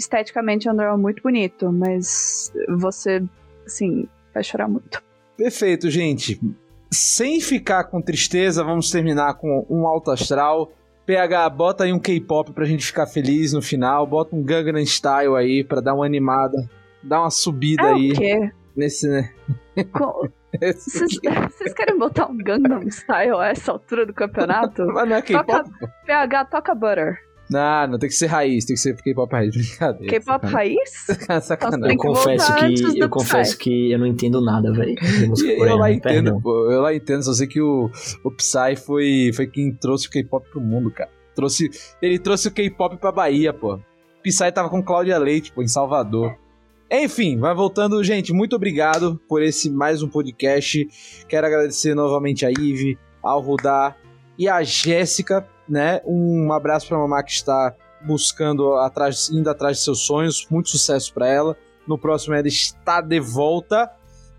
esteticamente é um drama muito bonito, mas você, assim, vai chorar muito. Perfeito, gente. Sem ficar com tristeza, vamos terminar com um alto astral. PH, bota aí um K-pop pra gente ficar feliz no final. Bota um Gangnam Style aí pra dar uma animada. Dar uma subida é aí. O quê? Nesse, né? <laughs> Vocês querem botar um Gangnam Style a essa altura do campeonato? Mas não é K-pop? PH, toca Butter. Não, não tem que ser raiz, tem que ser K-pop raiz, <laughs> brincadeira. K-pop raiz? <laughs> Sacanagem. Eu confesso que eu confesso que eu não entendo nada, velho. <laughs> Eu lá entendo, pô, eu lá entendo, só sei que o, o Psy foi, foi quem trouxe o K-pop pro mundo, cara. Trouxe, ele trouxe o K-pop pra Bahia, pô. Psy tava com Cláudia Leite, pô, em Salvador. Enfim, vai voltando. Gente, muito obrigado por esse mais um podcast. Quero agradecer novamente a Ive, ao Rudá e a Jéssica, né? Um abraço pra mamá que está buscando, atrás, indo atrás de seus sonhos. Muito sucesso para ela. No próximo ela está de volta.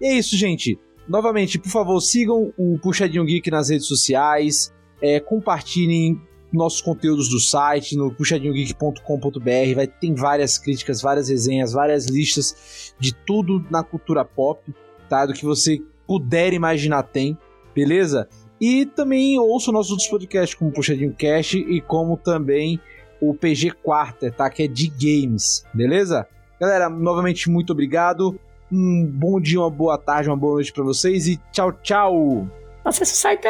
E é isso, gente. Novamente, por favor, sigam o Puxadinho Geek nas redes sociais. É, compartilhem nossos conteúdos do site, no puxadinhogeek.com.br. Vai tem várias críticas, várias resenhas, várias listas de tudo na cultura pop, tá? Do que você puder imaginar tem, beleza? E também ouço nossos outros podcasts, como Puxadinho Cast e como também o PG Quarter, tá? Que é de games, beleza? Galera, novamente muito obrigado. Um bom dia, uma boa tarde, uma boa noite para vocês e tchau, tchau! Acesse o site!